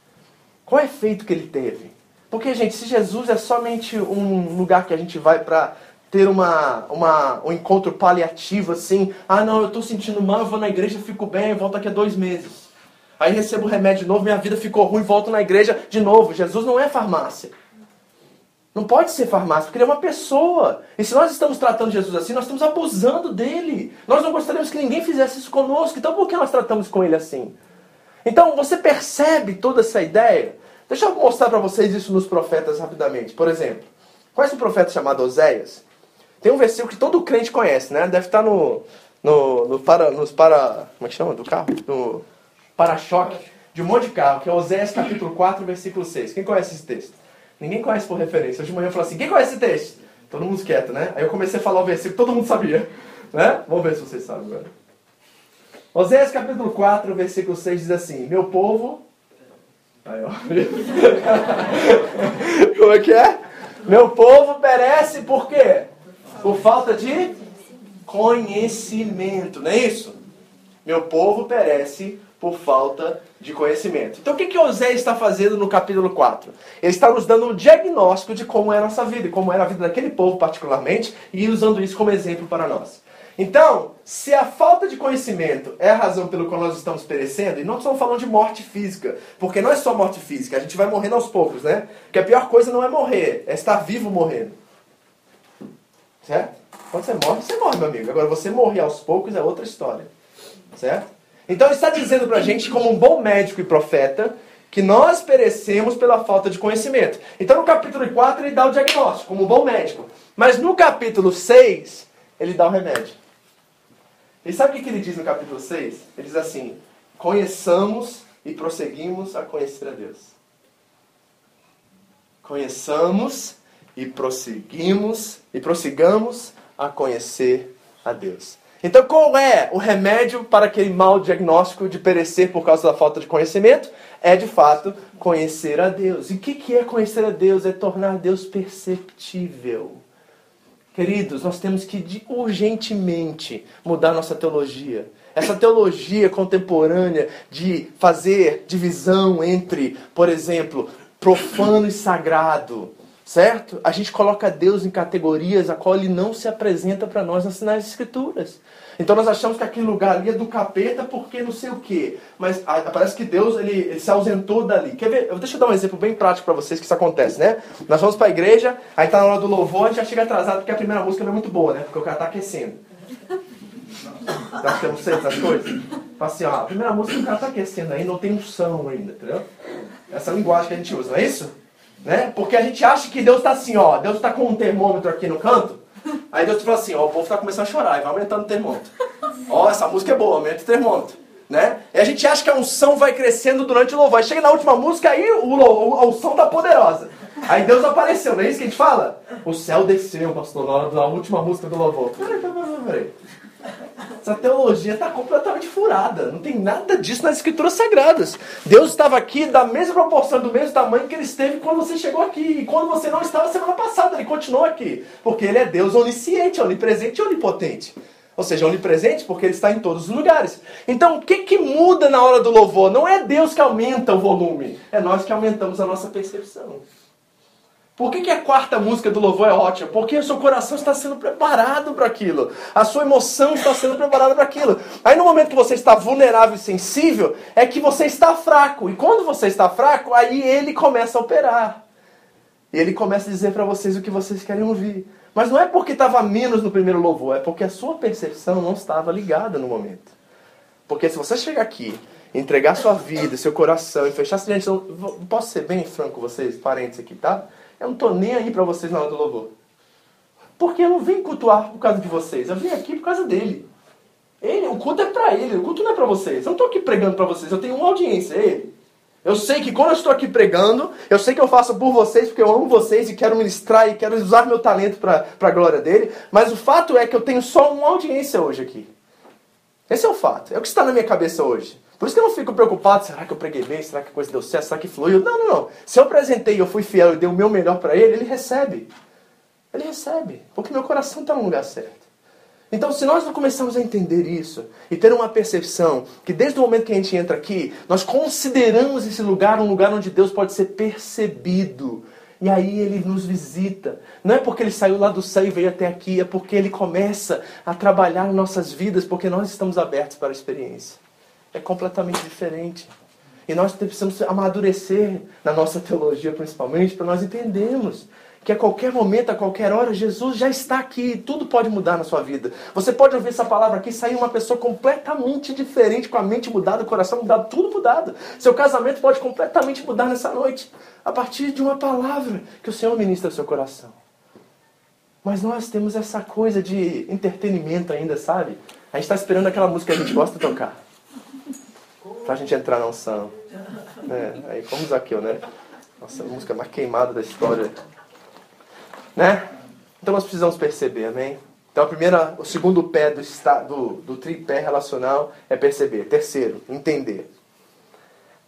Qual é o efeito que ele teve? Porque, gente, se Jesus é somente um lugar que a gente vai para ter uma, uma, um encontro paliativo assim, ah não, eu estou sentindo mal, eu vou na igreja, fico bem, volto daqui a dois meses. Aí recebo o remédio novo, minha vida ficou ruim, volto na igreja de novo. Jesus não é farmácia. Não pode ser farmácia, porque ele é uma pessoa. E se nós estamos tratando Jesus assim, nós estamos abusando dele. Nós não gostaríamos que ninguém fizesse isso conosco. Então por que nós tratamos com ele assim? Então você percebe toda essa ideia? Deixa eu mostrar para vocês isso nos profetas rapidamente. Por exemplo, conhece um profeta chamado Oséias? Tem um versículo que todo crente conhece, né? Deve estar no, no, no para, nos para. Como é que chama? Do carro? No para-choque de um monte de carro, que é Oséias capítulo 4, versículo 6. Quem conhece esse texto? Ninguém conhece por referência. Hoje de manhã eu falei assim: quem conhece esse texto? Todo mundo quieto, né? Aí eu comecei a falar o versículo, todo mundo sabia. Né? Vamos ver se vocês sabem agora. Oséias capítulo 4, versículo 6 diz assim: Meu povo Aí, ó. Como é que é? Meu povo perece por quê? Por falta de conhecimento, não é isso? Meu povo perece por falta de conhecimento. Então o que, que Osé está fazendo no capítulo 4? Ele está nos dando um diagnóstico de como é a nossa vida, e como era a vida daquele povo particularmente, e usando isso como exemplo para nós. Então, se a falta de conhecimento é a razão pelo qual nós estamos perecendo, e não estamos falando de morte física, porque não é só morte física, a gente vai morrendo aos poucos, né? Que a pior coisa não é morrer, é estar vivo morrendo. Certo? Quando você morre, você morre, meu amigo. Agora, você morrer aos poucos é outra história. Certo? Então, ele está dizendo para a gente, como um bom médico e profeta, que nós perecemos pela falta de conhecimento. Então, no capítulo 4, ele dá o diagnóstico, como um bom médico. Mas no capítulo 6, ele dá o remédio. E sabe o que ele diz no capítulo 6? Ele diz assim: Conheçamos e prosseguimos a conhecer a Deus. Conheçamos e prosseguimos e prossigamos a conhecer a Deus. Então, qual é o remédio para aquele mau diagnóstico de perecer por causa da falta de conhecimento? É, de fato, conhecer a Deus. E o que, que é conhecer a Deus? É tornar Deus perceptível. Queridos, nós temos que urgentemente mudar nossa teologia. Essa teologia contemporânea de fazer divisão entre, por exemplo, profano e sagrado, certo? A gente coloca Deus em categorias a qual ele não se apresenta para nós nas Sinais Escrituras. Então nós achamos que aquele lugar ali é do capeta porque não sei o quê. Mas parece que Deus ele, ele, se ausentou dali. Quer ver? Deixa eu dar um exemplo bem prático para vocês que isso acontece, né? Nós vamos para a igreja, aí tá na hora do louvor, a gente já chega atrasado porque a primeira música não é muito boa, né? Porque o cara tá aquecendo. Não sei essas coisas? Assim, ó, a primeira música o cara tá aquecendo aí, não tem unção ainda, entendeu? Essa linguagem que a gente usa, não é isso? Né? Porque a gente acha que Deus está assim, ó, Deus está com um termômetro aqui no canto, aí Deus fala assim, ó, o povo está começando a chorar, e vai aumentando o termômetro. Ó, essa música é boa, aumenta o termômetro. Né? E a gente acha que a unção vai crescendo durante o louvor. Aí chega na última música, aí o, a unção tá poderosa. Aí Deus apareceu, não é isso que a gente fala? O céu desceu, pastor, na última música do louvor. Peraí, peraí, peraí. Essa teologia está completamente furada. Não tem nada disso nas escrituras sagradas. Deus estava aqui da mesma proporção, do mesmo tamanho que ele esteve quando você chegou aqui. E quando você não estava semana passada, ele continuou aqui. Porque ele é Deus onisciente, onipresente e onipotente. Ou seja, onipresente porque ele está em todos os lugares. Então, o que, que muda na hora do louvor? Não é Deus que aumenta o volume, é nós que aumentamos a nossa percepção. Por que, que a quarta música do louvor é ótima? Porque o seu coração está sendo preparado para aquilo. A sua emoção está sendo preparada para aquilo. Aí no momento que você está vulnerável e sensível, é que você está fraco. E quando você está fraco, aí ele começa a operar. E ele começa a dizer para vocês o que vocês querem ouvir. Mas não é porque estava menos no primeiro louvor, é porque a sua percepção não estava ligada no momento. Porque se você chegar aqui, entregar sua vida, seu coração e fechar... Gente, posso ser bem franco com vocês, parentes aqui, tá? Eu não estou nem aí para vocês na hora do louvor. Porque eu não vim cultuar por causa de vocês. Eu vim aqui por causa dele. Ele, o culto é para ele, o culto não é para vocês. Eu não estou aqui pregando para vocês, eu tenho uma audiência, é ele. Eu sei que quando eu estou aqui pregando, eu sei que eu faço por vocês porque eu amo vocês e quero ministrar e quero usar meu talento para a glória dele. Mas o fato é que eu tenho só uma audiência hoje aqui. Esse é o fato. É o que está na minha cabeça hoje. Por isso que eu não fico preocupado, será que eu preguei bem? Será que a coisa deu certo? Será que fluiu? Não, não, não. Se eu apresentei eu fui fiel e dei o meu melhor para ele, ele recebe. Ele recebe. Porque meu coração está no lugar certo. Então, se nós não começarmos a entender isso e ter uma percepção que desde o momento que a gente entra aqui, nós consideramos esse lugar um lugar onde Deus pode ser percebido. E aí ele nos visita. Não é porque ele saiu lá do céu e veio até aqui, é porque ele começa a trabalhar em nossas vidas, porque nós estamos abertos para a experiência é completamente diferente. E nós precisamos amadurecer na nossa teologia, principalmente, para nós entendermos que a qualquer momento, a qualquer hora, Jesus já está aqui. Tudo pode mudar na sua vida. Você pode ouvir essa palavra aqui e sair uma pessoa completamente diferente, com a mente mudada, o coração mudado, tudo mudado. Seu casamento pode completamente mudar nessa noite, a partir de uma palavra que o Senhor ministra ao seu coração. Mas nós temos essa coisa de entretenimento ainda, sabe? A gente está esperando aquela música que a gente gosta de tocar pra gente entrar na unção. É, aí como Zaqueu, né? Nossa, a música mais queimada da história. Né? Então nós precisamos perceber, amém? Então a primeira, o segundo pé do, do, do tripé relacional é perceber. Terceiro, entender.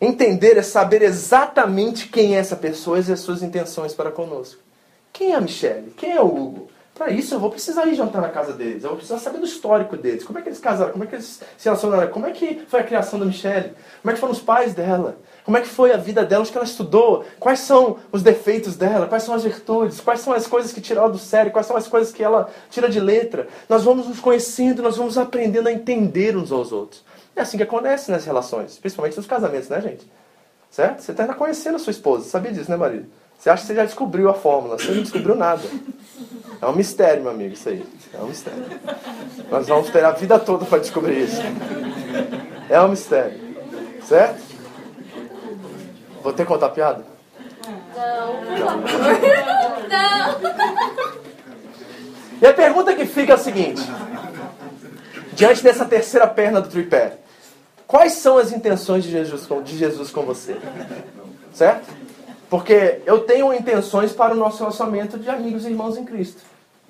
Entender é saber exatamente quem é essa pessoa e as suas intenções para conosco. Quem é a Michelle? Quem é o Hugo? Para isso eu vou precisar ir jantar na casa deles, eu vou precisar saber do histórico deles, como é que eles casaram, como é que eles se relacionaram, como é que foi a criação da Michelle, como é que foram os pais dela, como é que foi a vida dela, onde que ela estudou, quais são os defeitos dela, quais são as virtudes, quais são as coisas que tira ela do sério, quais são as coisas que ela tira de letra. Nós vamos nos conhecendo, nós vamos aprendendo a entender uns aos outros. É assim que acontece nas relações, principalmente nos casamentos, né, gente? Certo? Você está conhecendo a sua esposa, sabia disso, né, marido? Você acha que você já descobriu a fórmula, você não descobriu nada. É um mistério, meu amigo, isso aí. É um mistério. Nós vamos ter a vida toda para descobrir isso. É um mistério. Certo? Vou ter que contar piada? Não, por favor. Não. E a pergunta que fica é a seguinte: diante dessa terceira perna do tripé, quais são as intenções de Jesus com, de Jesus com você? Certo? Porque eu tenho intenções para o nosso relacionamento de amigos e irmãos em Cristo.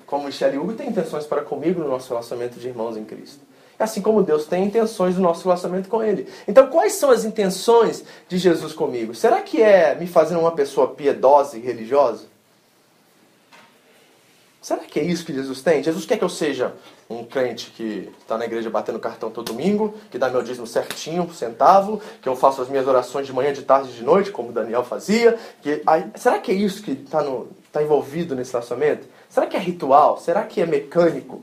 Como Michelle Hugo tem intenções para comigo no nosso relacionamento de irmãos em Cristo. Assim como Deus tem intenções no nosso relacionamento com Ele. Então, quais são as intenções de Jesus comigo? Será que é me fazendo uma pessoa piedosa e religiosa? Será que é isso que Jesus tem? Jesus quer que eu seja um crente que está na igreja batendo cartão todo domingo, que dá meu dízimo certinho, por centavo, que eu faço as minhas orações de manhã, de tarde e de noite, como Daniel fazia. Que, será que é isso que está tá envolvido nesse relacionamento? Será que é ritual? Será que é mecânico?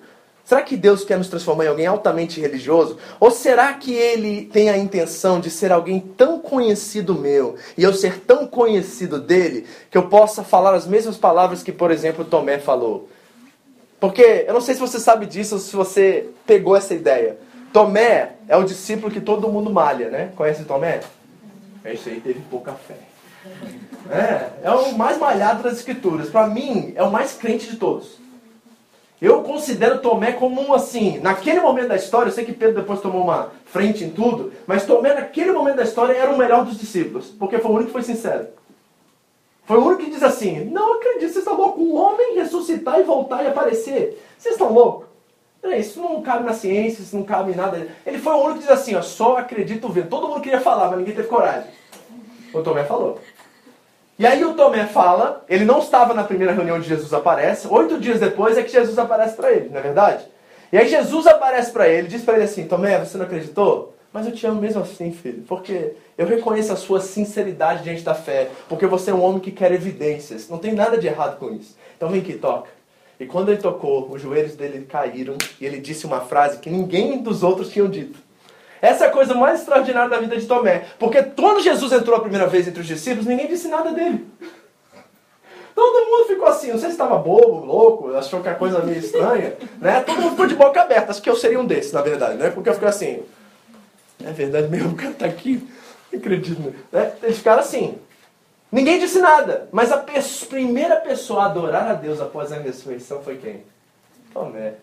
Será que Deus quer nos transformar em alguém altamente religioso? Ou será que Ele tem a intenção de ser alguém tão conhecido meu e eu ser tão conhecido dele que eu possa falar as mesmas palavras que, por exemplo, Tomé falou? Porque eu não sei se você sabe disso ou se você pegou essa ideia. Tomé é o discípulo que todo mundo malha, né? Conhece Tomé? Esse aí teve pouca fé. É, é o mais malhado das escrituras. Para mim, é o mais crente de todos. Eu considero Tomé como um assim, naquele momento da história, eu sei que Pedro depois tomou uma frente em tudo, mas Tomé naquele momento da história era o melhor dos discípulos, porque foi o único que foi sincero. Foi o único que diz assim: Não acredito, vocês estão loucos. Um homem ressuscitar e voltar e aparecer. Vocês estão loucos? Isso não cabe na ciência, isso não cabe em nada. Ele foi o único que diz assim: ó, Só acredito vendo. Todo mundo queria falar, mas ninguém teve coragem. O Tomé falou. E aí o Tomé fala, ele não estava na primeira reunião onde Jesus aparece, oito dias depois é que Jesus aparece para ele, não é verdade? E aí Jesus aparece para ele, diz para ele assim, Tomé, você não acreditou? Mas eu te amo mesmo assim, filho, porque eu reconheço a sua sinceridade diante da fé, porque você é um homem que quer evidências. Não tem nada de errado com isso. Então vem aqui, toca. E quando ele tocou, os joelhos dele caíram e ele disse uma frase que ninguém dos outros tinham dito. Essa é a coisa mais extraordinária da vida de Tomé. Porque quando Jesus entrou a primeira vez entre os discípulos, ninguém disse nada dele. Todo mundo ficou assim, não sei se estava bobo, louco, achou que a coisa meio estranha, né? Todo mundo ficou de boca aberta. Acho que eu seria um desses, na verdade, né? Porque eu fiquei assim, é verdade mesmo, o cara tá aqui. Não acredito. Né? Eles ficaram assim. Ninguém disse nada. Mas a primeira pessoa a adorar a Deus após a ressurreição foi quem? Tomé.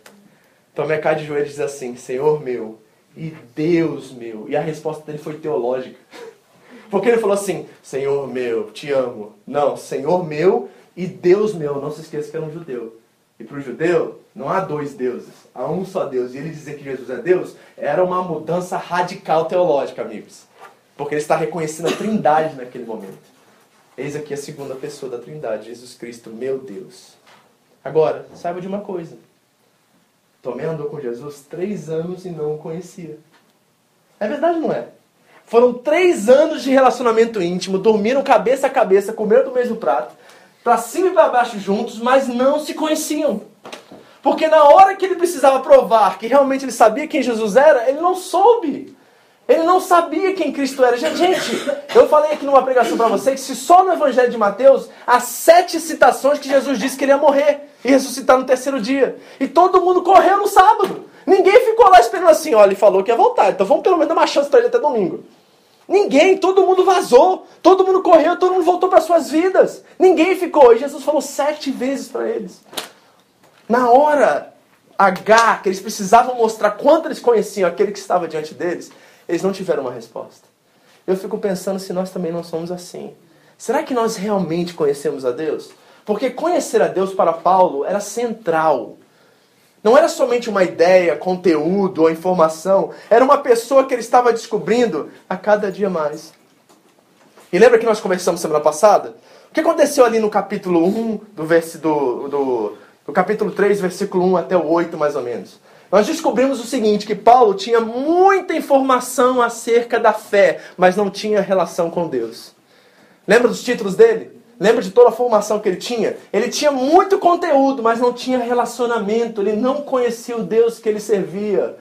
Tomé cai de joelhos e diz assim: Senhor meu e Deus meu. E a resposta dele foi teológica. Porque ele falou assim: Senhor meu, te amo. Não, Senhor meu e Deus meu. Não se esqueça que era um judeu. E para o judeu, não há dois deuses, há um só Deus. E ele dizer que Jesus é Deus era uma mudança radical teológica, amigos. Porque ele está reconhecendo a trindade naquele momento. Eis aqui a segunda pessoa da trindade, Jesus Cristo, meu Deus. Agora, saiba de uma coisa. Tomé andou com Jesus três anos e não o conhecia. É verdade, não é? Foram três anos de relacionamento íntimo, dormiram cabeça a cabeça, comeram do mesmo prato, para cima e para baixo juntos, mas não se conheciam. Porque na hora que ele precisava provar que realmente ele sabia quem Jesus era, ele não soube. Ele não sabia quem Cristo era. Gente, eu falei aqui numa pregação para vocês que se só no Evangelho de Mateus há sete citações que Jesus disse que ele ia morrer e ressuscitar no terceiro dia. E todo mundo correu no sábado. Ninguém ficou lá esperando assim, olha, ele falou que ia voltar, então vamos pelo menos dar uma chance para ele até domingo. Ninguém, todo mundo vazou, todo mundo correu, todo mundo voltou para suas vidas. Ninguém ficou. E Jesus falou sete vezes para eles. Na hora H, que eles precisavam mostrar quanto eles conheciam aquele que estava diante deles, eles não tiveram uma resposta. Eu fico pensando se nós também não somos assim. Será que nós realmente conhecemos a Deus? Porque conhecer a Deus para Paulo era central. Não era somente uma ideia, conteúdo ou informação. Era uma pessoa que ele estava descobrindo a cada dia mais. E lembra que nós conversamos semana passada? O que aconteceu ali no capítulo 1, do, verso, do, do, do capítulo 3, versículo 1 até o 8, mais ou menos? Nós descobrimos o seguinte: que Paulo tinha muita informação acerca da fé, mas não tinha relação com Deus. Lembra dos títulos dele? Lembra de toda a formação que ele tinha? Ele tinha muito conteúdo, mas não tinha relacionamento. Ele não conhecia o Deus que ele servia.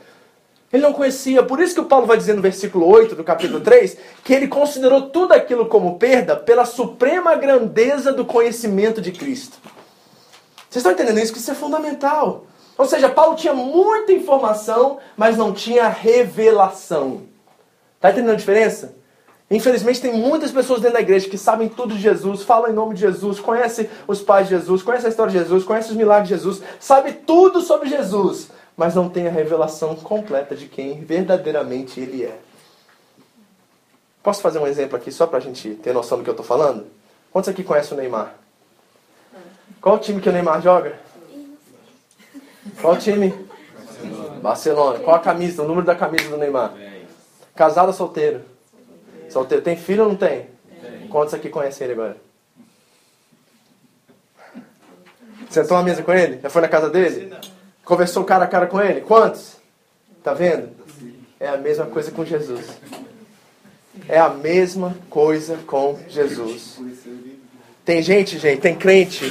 Ele não conhecia. Por isso que o Paulo vai dizer no versículo 8 do capítulo 3 que ele considerou tudo aquilo como perda pela suprema grandeza do conhecimento de Cristo. Vocês estão entendendo isso? Que isso é fundamental. Ou seja, Paulo tinha muita informação, mas não tinha revelação. Está entendendo a diferença? Infelizmente, tem muitas pessoas dentro da igreja que sabem tudo de Jesus, falam em nome de Jesus, conhecem os pais de Jesus, conhecem a história de Jesus, conhecem os milagres de Jesus, sabe tudo sobre Jesus, mas não tem a revelação completa de quem verdadeiramente ele é. Posso fazer um exemplo aqui só para a gente ter noção do que eu estou falando? Quantos aqui conhecem o Neymar? Qual o time que o Neymar joga? Qual o time? Barcelona. Qual a camisa, o número da camisa do Neymar? Casado ou solteiro? Solteiro. Tem filho ou não tem? Quantos aqui conhecem ele agora? Sentou à mesa com ele? Já foi na casa dele? Conversou cara a cara com ele? Quantos? Tá vendo? É a mesma coisa com Jesus. É a mesma coisa com Jesus. Tem gente, gente, tem crente.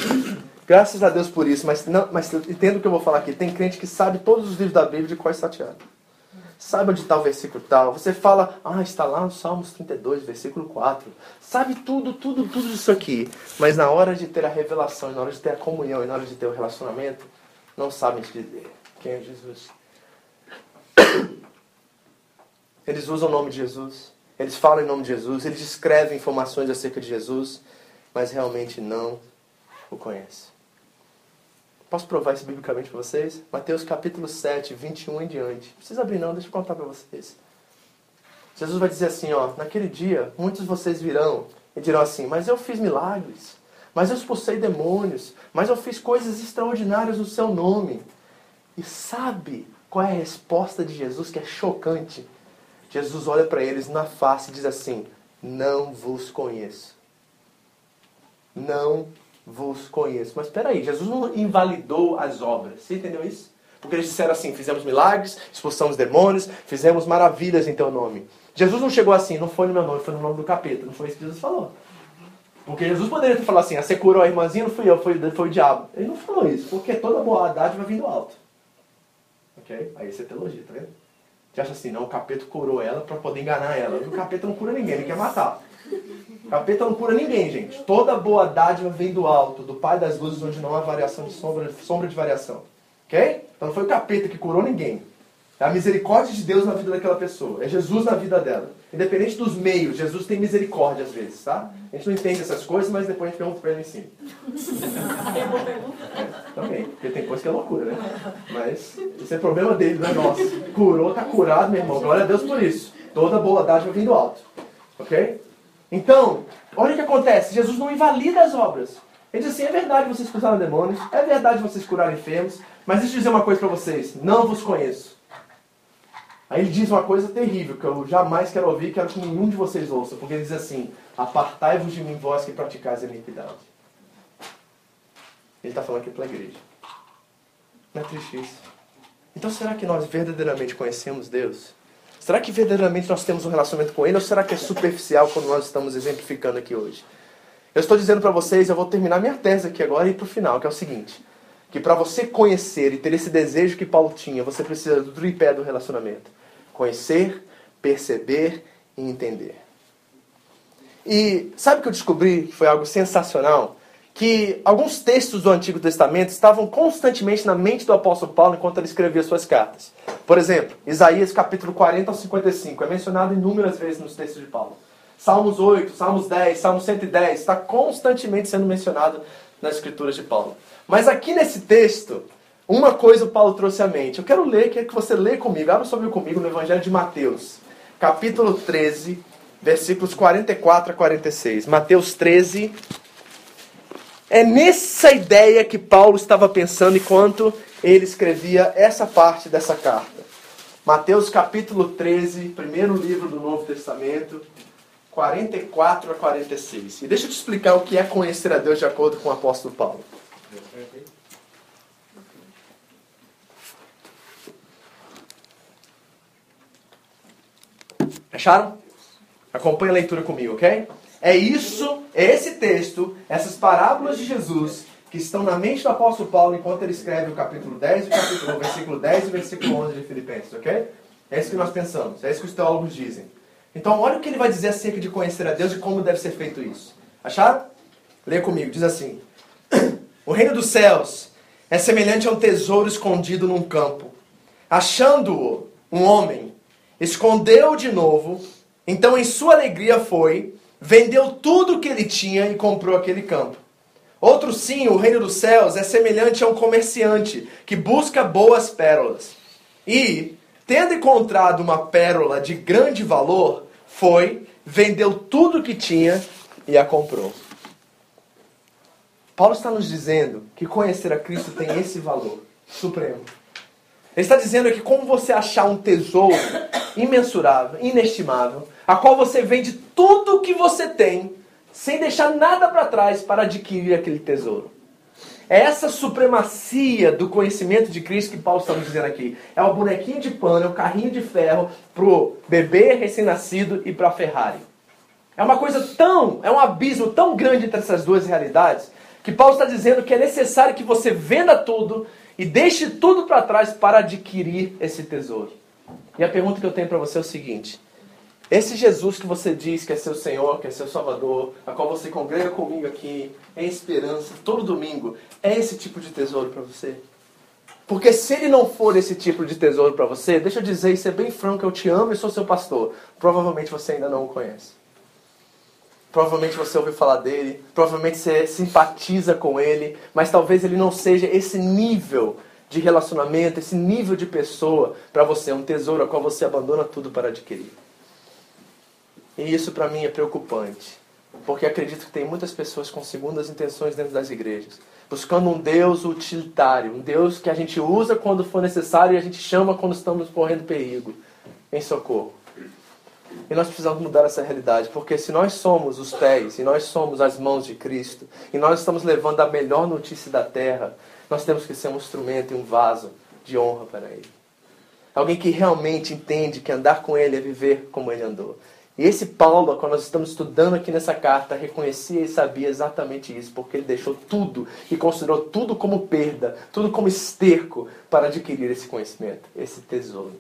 Graças a Deus por isso, mas, não, mas entendo o que eu vou falar aqui. Tem crente que sabe todos os livros da Bíblia de qual está tirado. Sabe onde está o versículo tal. Você fala, ah, está lá no Salmos 32, versículo 4. Sabe tudo, tudo, tudo isso aqui. Mas na hora de ter a revelação, na hora de ter a comunhão, na hora de ter o relacionamento, não sabem dizer quem é Jesus. Eles usam o nome de Jesus, eles falam em nome de Jesus, eles escrevem informações acerca de Jesus, mas realmente não o conhecem. Posso provar isso biblicamente para vocês? Mateus capítulo 7, 21 em diante. Não precisa abrir não, deixa eu contar para vocês. Jesus vai dizer assim, ó, naquele dia, muitos de vocês virão e dirão assim, mas eu fiz milagres, mas eu expulsei demônios, mas eu fiz coisas extraordinárias no seu nome. E sabe qual é a resposta de Jesus que é chocante? Jesus olha para eles na face e diz assim: Não vos conheço. Não vos conheço. Mas espera aí, Jesus não invalidou as obras. Você entendeu isso? Porque eles disseram assim: fizemos milagres, expulsamos demônios, fizemos maravilhas em teu nome. Jesus não chegou assim, não foi no meu nome, foi no nome do capeta. Não foi isso que Jesus falou. Porque Jesus poderia ter falado assim: ah, você curou a irmãzinha, não fui eu, foi, foi o diabo. Ele não falou isso, porque toda boa dádiva vem do alto. Ok? Aí isso é teologia, tá vendo? Você acha assim, não, o capeta curou ela para poder enganar ela. O capeta não cura ninguém, ele quer matar. Capeta não cura ninguém, gente. Toda boa dádiva vem do alto, do Pai das luzes, onde não há variação de sombra, sombra de variação. Ok? Então não foi o capeta que curou ninguém. É a misericórdia de Deus na vida daquela pessoa. É Jesus na vida dela. Independente dos meios, Jesus tem misericórdia às vezes, tá? A gente não entende essas coisas, mas depois a gente pergunta pra ele em cima. É, também, porque tem coisa que é loucura, né? Mas isso é problema dele, não é nosso. Curou, tá curado, meu irmão. Glória a Deus por isso. Toda boa dádiva vem do alto. Ok? Então, olha o que acontece. Jesus não invalida as obras. Ele diz assim, é verdade vocês expulsaram demônios, é verdade vocês curaram enfermos, mas deixa eu dizer uma coisa para vocês. Não vos conheço. Aí ele diz uma coisa terrível, que eu jamais quero ouvir, quero que nenhum de vocês ouça, porque ele diz assim, apartai-vos de mim, vós que praticais a iniquidade. Ele está falando aqui para a igreja. Não é triste isso? Então será que nós verdadeiramente conhecemos Deus? Será que verdadeiramente nós temos um relacionamento com Ele ou será que é superficial como nós estamos exemplificando aqui hoje? Eu estou dizendo para vocês, eu vou terminar minha tese aqui agora e ir para o final, que é o seguinte: que para você conhecer e ter esse desejo que Paulo tinha, você precisa do tripé do relacionamento: conhecer, perceber e entender. E sabe o que eu descobri foi algo sensacional? Que alguns textos do Antigo Testamento estavam constantemente na mente do apóstolo Paulo enquanto ele escrevia suas cartas. Por exemplo, Isaías capítulo 40 ao 55 é mencionado inúmeras vezes nos textos de Paulo. Salmos 8, Salmos 10, Salmos 110 está constantemente sendo mencionado nas escrituras de Paulo. Mas aqui nesse texto, uma coisa o Paulo trouxe à mente. Eu quero ler, quero que você lê comigo, abra sobre comigo no Evangelho de Mateus, capítulo 13, versículos 44 a 46. Mateus 13. É nessa ideia que Paulo estava pensando enquanto ele escrevia essa parte dessa carta. Mateus capítulo 13, primeiro livro do Novo Testamento, 44 a 46. E deixa eu te explicar o que é conhecer a Deus de acordo com o apóstolo Paulo. Acharam? Acompanhe a leitura comigo, ok? É isso, é esse texto, essas parábolas de Jesus que estão na mente do apóstolo Paulo enquanto ele escreve o capítulo 10, o capítulo, o versículo 10 e o versículo 11 de Filipenses, ok? É isso que nós pensamos, é isso que os teólogos dizem. Então, olha o que ele vai dizer acerca de conhecer a Deus e como deve ser feito isso. Acharam? Leia comigo, diz assim: O reino dos céus é semelhante a um tesouro escondido num campo. Achando-o, um homem escondeu de novo, então em sua alegria foi, vendeu tudo o que ele tinha e comprou aquele campo. Outro sim, o reino dos céus é semelhante a um comerciante que busca boas pérolas. E, tendo encontrado uma pérola de grande valor, foi, vendeu tudo o que tinha e a comprou. Paulo está nos dizendo que conhecer a Cristo tem esse valor supremo. Ele está dizendo que como você achar um tesouro imensurável, inestimável, a qual você vende tudo o que você tem, sem deixar nada para trás para adquirir aquele tesouro. É essa supremacia do conhecimento de Cristo que Paulo está nos dizendo aqui. É o bonequinho de pano, é o carrinho de ferro para o bebê recém-nascido e para a Ferrari. É uma coisa tão, é um abismo tão grande entre essas duas realidades, que Paulo está dizendo que é necessário que você venda tudo e deixe tudo para trás para adquirir esse tesouro. E a pergunta que eu tenho para você é o seguinte: esse Jesus que você diz que é seu Senhor, que é seu Salvador, a qual você congrega comigo aqui em esperança todo domingo, é esse tipo de tesouro para você? Porque se ele não for esse tipo de tesouro para você, deixa eu dizer e ser bem franco, eu te amo e sou seu pastor. Provavelmente você ainda não o conhece. Provavelmente você ouviu falar dele, provavelmente você simpatiza com ele, mas talvez ele não seja esse nível de relacionamento, esse nível de pessoa para você, um tesouro a qual você abandona tudo para adquirir. E isso para mim é preocupante, porque acredito que tem muitas pessoas com segundas intenções dentro das igrejas, buscando um Deus utilitário, um Deus que a gente usa quando for necessário e a gente chama quando estamos correndo perigo, em socorro. E nós precisamos mudar essa realidade, porque se nós somos os pés e nós somos as mãos de Cristo, e nós estamos levando a melhor notícia da terra, nós temos que ser um instrumento e um vaso de honra para Ele. Alguém que realmente entende que andar com Ele é viver como Ele andou. E esse Paulo, quando nós estamos estudando aqui nessa carta, reconhecia e sabia exatamente isso, porque ele deixou tudo e considerou tudo como perda, tudo como esterco para adquirir esse conhecimento, esse tesouro.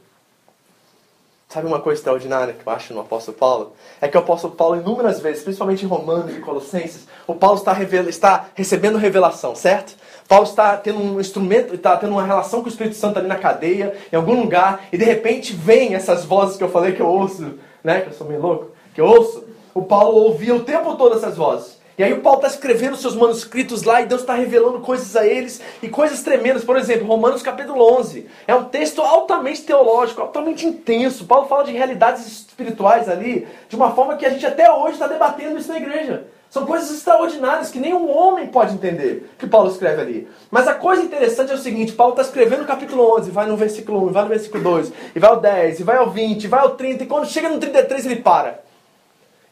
Sabe uma coisa extraordinária que eu acho no apóstolo Paulo? É que o apóstolo Paulo, inúmeras vezes, principalmente em Romanos e Colossenses, o Paulo está, revela, está recebendo revelação, certo? Paulo está tendo um instrumento, está tendo uma relação com o Espírito Santo ali na cadeia, em algum lugar, e de repente vem essas vozes que eu falei que eu ouço, né? Que eu sou meio louco, que eu ouço. O Paulo ouvia o tempo todo essas vozes. E aí o Paulo está escrevendo seus manuscritos lá e Deus está revelando coisas a eles e coisas tremendas. Por exemplo, Romanos capítulo 11. É um texto altamente teológico, altamente intenso. Paulo fala de realidades espirituais ali de uma forma que a gente até hoje está debatendo isso na igreja. São coisas extraordinárias que nenhum homem pode entender que Paulo escreve ali. Mas a coisa interessante é o seguinte: Paulo está escrevendo no capítulo 11, vai no versículo 1, vai no versículo 2, e vai ao 10, e vai ao 20, e vai ao 30, e quando chega no 33 ele para.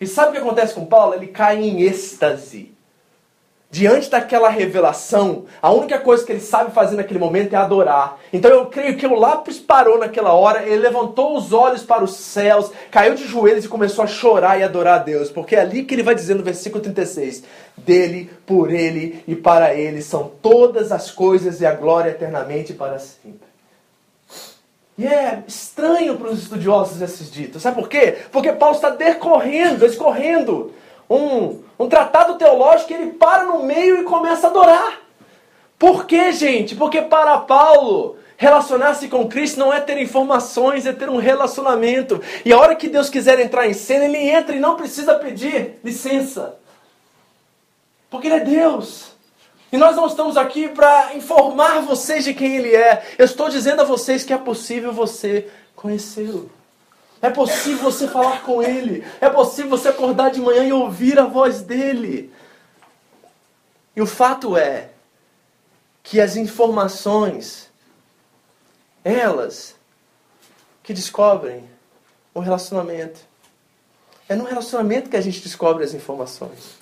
E sabe o que acontece com Paulo? Ele cai em êxtase. Diante daquela revelação, a única coisa que ele sabe fazer naquele momento é adorar. Então eu creio que o lápis parou naquela hora, ele levantou os olhos para os céus, caiu de joelhos e começou a chorar e adorar a Deus. Porque é ali que ele vai dizer no versículo 36: Dele, por ele e para ele são todas as coisas e a glória eternamente para sempre. E é estranho para os estudiosos esses ditos. Sabe por quê? Porque Paulo está decorrendo, escorrendo um, um tratado teológico que ele para no meio e começa a adorar. Por quê, gente? Porque para Paulo, relacionar-se com Cristo não é ter informações, é ter um relacionamento. E a hora que Deus quiser entrar em cena, ele entra e não precisa pedir licença. Porque ele é Deus. E nós não estamos aqui para informar vocês de quem Ele é. Eu estou dizendo a vocês que é possível você conhecê-lo. É possível você falar com Ele. É possível você acordar de manhã e ouvir a voz dEle. E o fato é que as informações, elas que descobrem o relacionamento. É no relacionamento que a gente descobre as informações.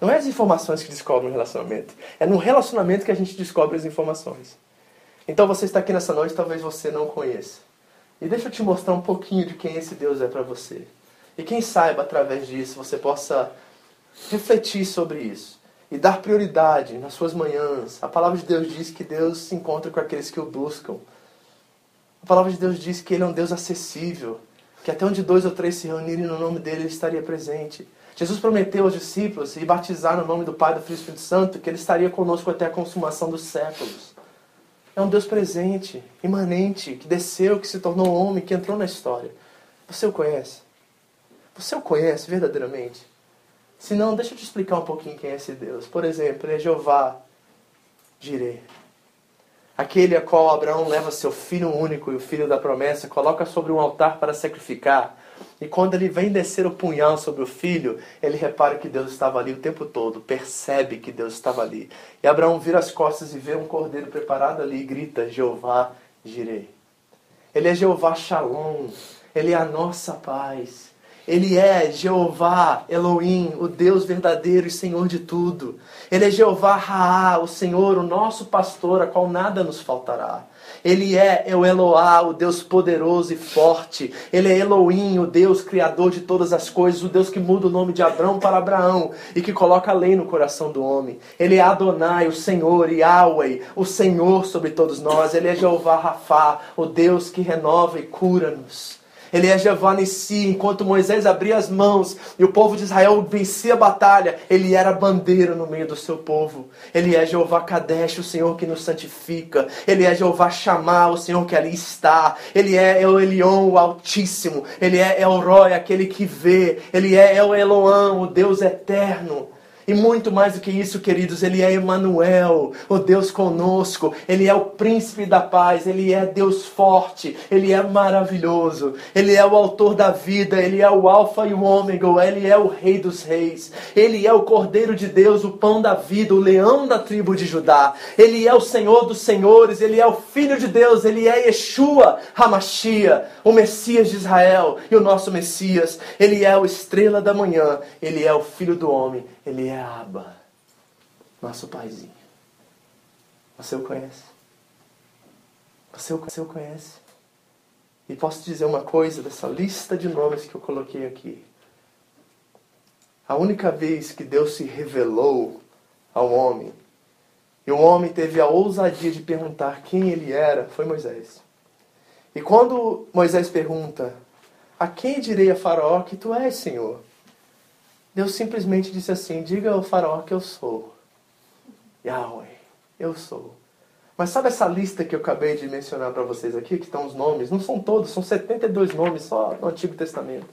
Não é as informações que descobrem o relacionamento. É no relacionamento que a gente descobre as informações. Então você está aqui nessa noite, talvez você não conheça. E deixa eu te mostrar um pouquinho de quem esse Deus é para você. E quem saiba, através disso, você possa refletir sobre isso. E dar prioridade nas suas manhãs. A palavra de Deus diz que Deus se encontra com aqueles que o buscam. palavra de Deus diz que Ele é um Deus acessível, que até onde dois ou três se reunirem no nome dele, Ele estaria presente. Jesus prometeu aos discípulos e batizar no nome do Pai, do Filho e do Espírito Santo que Ele estaria conosco até a consumação dos séculos. É um Deus presente, imanente, que desceu, que se tornou homem, que entrou na história. Você o conhece? Você o conhece verdadeiramente? Se não, deixa eu te explicar um pouquinho quem é esse Deus. Por exemplo, ele é Jeová Jireh. Aquele a qual Abraão leva seu filho único e o filho da promessa, coloca sobre um altar para sacrificar. E quando ele vem descer o punhal sobre o filho, ele repara que Deus estava ali o tempo todo, percebe que Deus estava ali. E Abraão vira as costas e vê um cordeiro preparado ali e grita: Jeová Jireh. Ele é Jeová Shalom, ele é a nossa paz. Ele é Jeová Elohim, o Deus verdadeiro e Senhor de tudo. Ele é Jeová Raá, o Senhor, o nosso pastor, a qual nada nos faltará. Ele é o Eloá, o Deus poderoso e forte. Ele é Elohim, o Deus criador de todas as coisas, o Deus que muda o nome de Abraão para Abraão e que coloca a lei no coração do homem. Ele é Adonai, o Senhor, Yahweh, o Senhor sobre todos nós. Ele é Jeová Rafá, o Deus que renova e cura-nos. Ele é Nissi, enquanto Moisés abria as mãos e o povo de Israel vencia a batalha, ele era bandeira no meio do seu povo. Ele é Jeová Kadesh, o Senhor que nos santifica. Ele é Jeová Shammah, o Senhor que ali está. Ele é El Elion, o Altíssimo. Ele é El Roy, aquele que vê. Ele é El Eloam, o Deus eterno. E muito mais do que isso, queridos, ele é Emmanuel, o Deus conosco. Ele é o príncipe da paz, ele é Deus forte, ele é maravilhoso. Ele é o autor da vida, ele é o alfa e o ômega, ele é o rei dos reis. Ele é o cordeiro de Deus, o pão da vida, o leão da tribo de Judá. Ele é o Senhor dos senhores, ele é o filho de Deus, ele é Yeshua Hamashia, o Messias de Israel e o nosso Messias. Ele é o estrela da manhã, ele é o filho do homem ele é Abba, nosso paizinho. Você o conhece? Você o, você o conhece? E posso dizer uma coisa dessa lista de nomes que eu coloquei aqui. A única vez que Deus se revelou ao homem, e o homem teve a ousadia de perguntar quem ele era, foi Moisés. E quando Moisés pergunta: A quem direi a Faraó que tu és, Senhor? Deus simplesmente disse assim: diga ao faraó que eu sou. Yahweh, eu sou. Mas sabe essa lista que eu acabei de mencionar para vocês aqui, que estão os nomes? Não são todos, são 72 nomes só no Antigo Testamento.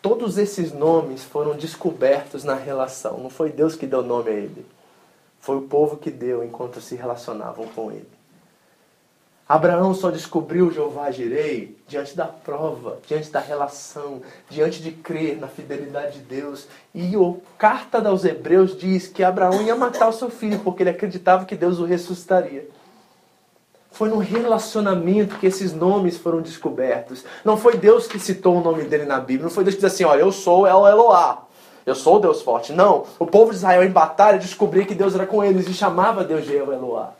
Todos esses nomes foram descobertos na relação. Não foi Deus que deu nome a ele. Foi o povo que deu enquanto se relacionavam com ele. Abraão só descobriu Jeová Jirei diante da prova, diante da relação, diante de crer na fidelidade de Deus. E a carta aos Hebreus diz que Abraão ia matar o seu filho porque ele acreditava que Deus o ressuscitaria. Foi no relacionamento que esses nomes foram descobertos. Não foi Deus que citou o nome dele na Bíblia. Não foi Deus que disse assim: Olha, eu sou El Eloá. Eu sou o Deus forte. Não. O povo de Israel em batalha descobriu que Deus era com eles e chamava Deus de El Eloá.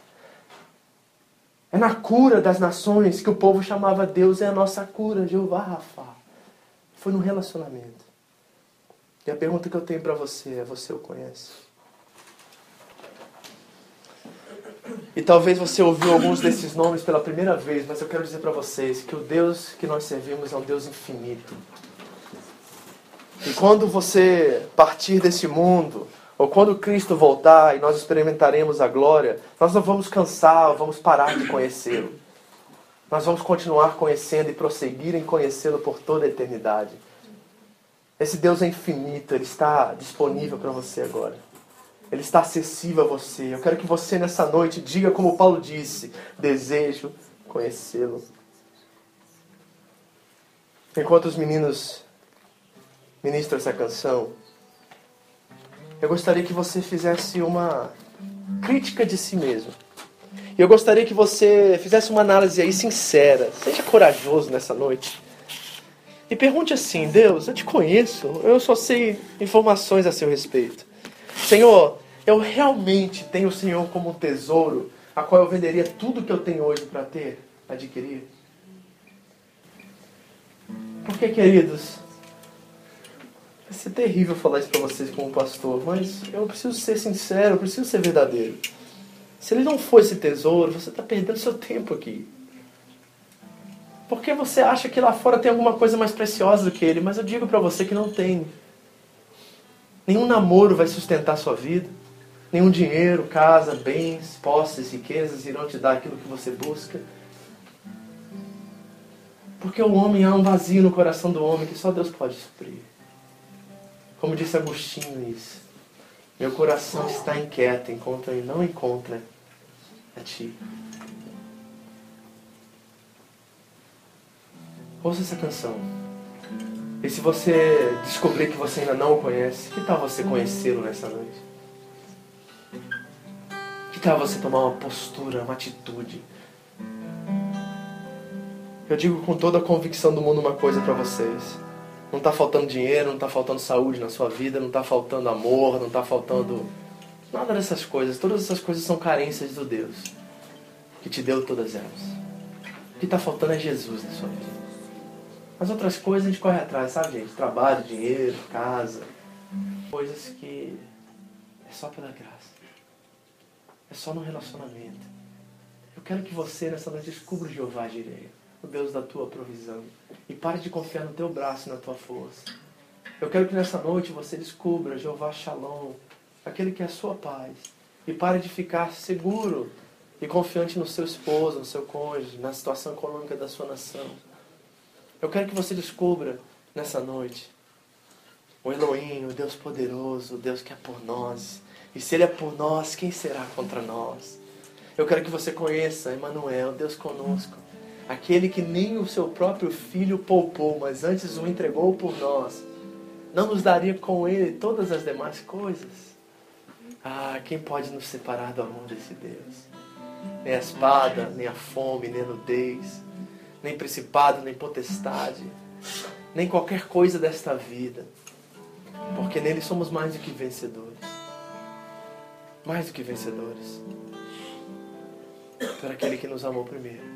É na cura das nações que o povo chamava Deus é a nossa cura, Jeová Rafa. Foi no relacionamento. E a pergunta que eu tenho para você é: você o conhece? E talvez você ouviu alguns desses nomes pela primeira vez, mas eu quero dizer para vocês que o Deus que nós servimos é um Deus infinito. E quando você partir desse mundo, ou quando Cristo voltar e nós experimentaremos a glória, nós não vamos cansar, vamos parar de conhecê-lo. Nós vamos continuar conhecendo e prosseguir em conhecê-lo por toda a eternidade. Esse Deus é infinito, ele está disponível para você agora. Ele está acessível a você. Eu quero que você nessa noite diga como Paulo disse: desejo conhecê-lo. Enquanto os meninos ministram essa canção, eu gostaria que você fizesse uma crítica de si mesmo. E eu gostaria que você fizesse uma análise aí sincera. Seja corajoso nessa noite. E pergunte assim: Deus, eu te conheço, eu só sei informações a seu respeito. Senhor, eu realmente tenho o Senhor como um tesouro, a qual eu venderia tudo que eu tenho hoje para ter, adquirir? Porque, queridos, Vai ser terrível falar isso para vocês como pastor, mas eu preciso ser sincero, eu preciso ser verdadeiro. Se ele não for esse tesouro, você está perdendo seu tempo aqui. Porque você acha que lá fora tem alguma coisa mais preciosa do que ele, mas eu digo para você que não tem. Nenhum namoro vai sustentar sua vida. Nenhum dinheiro, casa, bens, posses, riquezas irão te dar aquilo que você busca. Porque o homem há um vazio no coração do homem que só Deus pode suprir. Como disse Agostinho isso. Meu coração está inquieto enquanto ele não encontra a ti. Ouça essa canção. E se você descobrir que você ainda não o conhece, que tal você conhecê-lo nessa noite? Que tal você tomar uma postura, uma atitude? Eu digo com toda a convicção do mundo uma coisa para vocês. Não está faltando dinheiro, não está faltando saúde na sua vida, não está faltando amor, não está faltando nada dessas coisas. Todas essas coisas são carências do Deus que te deu todas elas. O que está faltando é Jesus na sua vida. As outras coisas a gente corre atrás, sabe, gente? Trabalho, dinheiro, casa. Coisas que é só pela graça. É só no relacionamento. Eu quero que você nessa noite descubra o Jeová Jireh, o Deus da tua provisão. E pare de confiar no teu braço e na tua força. Eu quero que nessa noite você descubra Jeová Shalom, aquele que é a sua paz. E pare de ficar seguro e confiante no seu esposo, no seu cônjuge, na situação econômica da sua nação. Eu quero que você descubra nessa noite o Elohim, o Deus poderoso, o Deus que é por nós. E se Ele é por nós, quem será contra nós? Eu quero que você conheça Emmanuel, Deus conosco. Aquele que nem o seu próprio filho poupou, mas antes o entregou por nós. Não nos daria com ele todas as demais coisas? Ah, quem pode nos separar do amor desse Deus? Nem a espada, nem a fome, nem a nudez, nem principado, nem potestade, nem qualquer coisa desta vida. Porque nele somos mais do que vencedores. Mais do que vencedores. Por aquele que nos amou primeiro.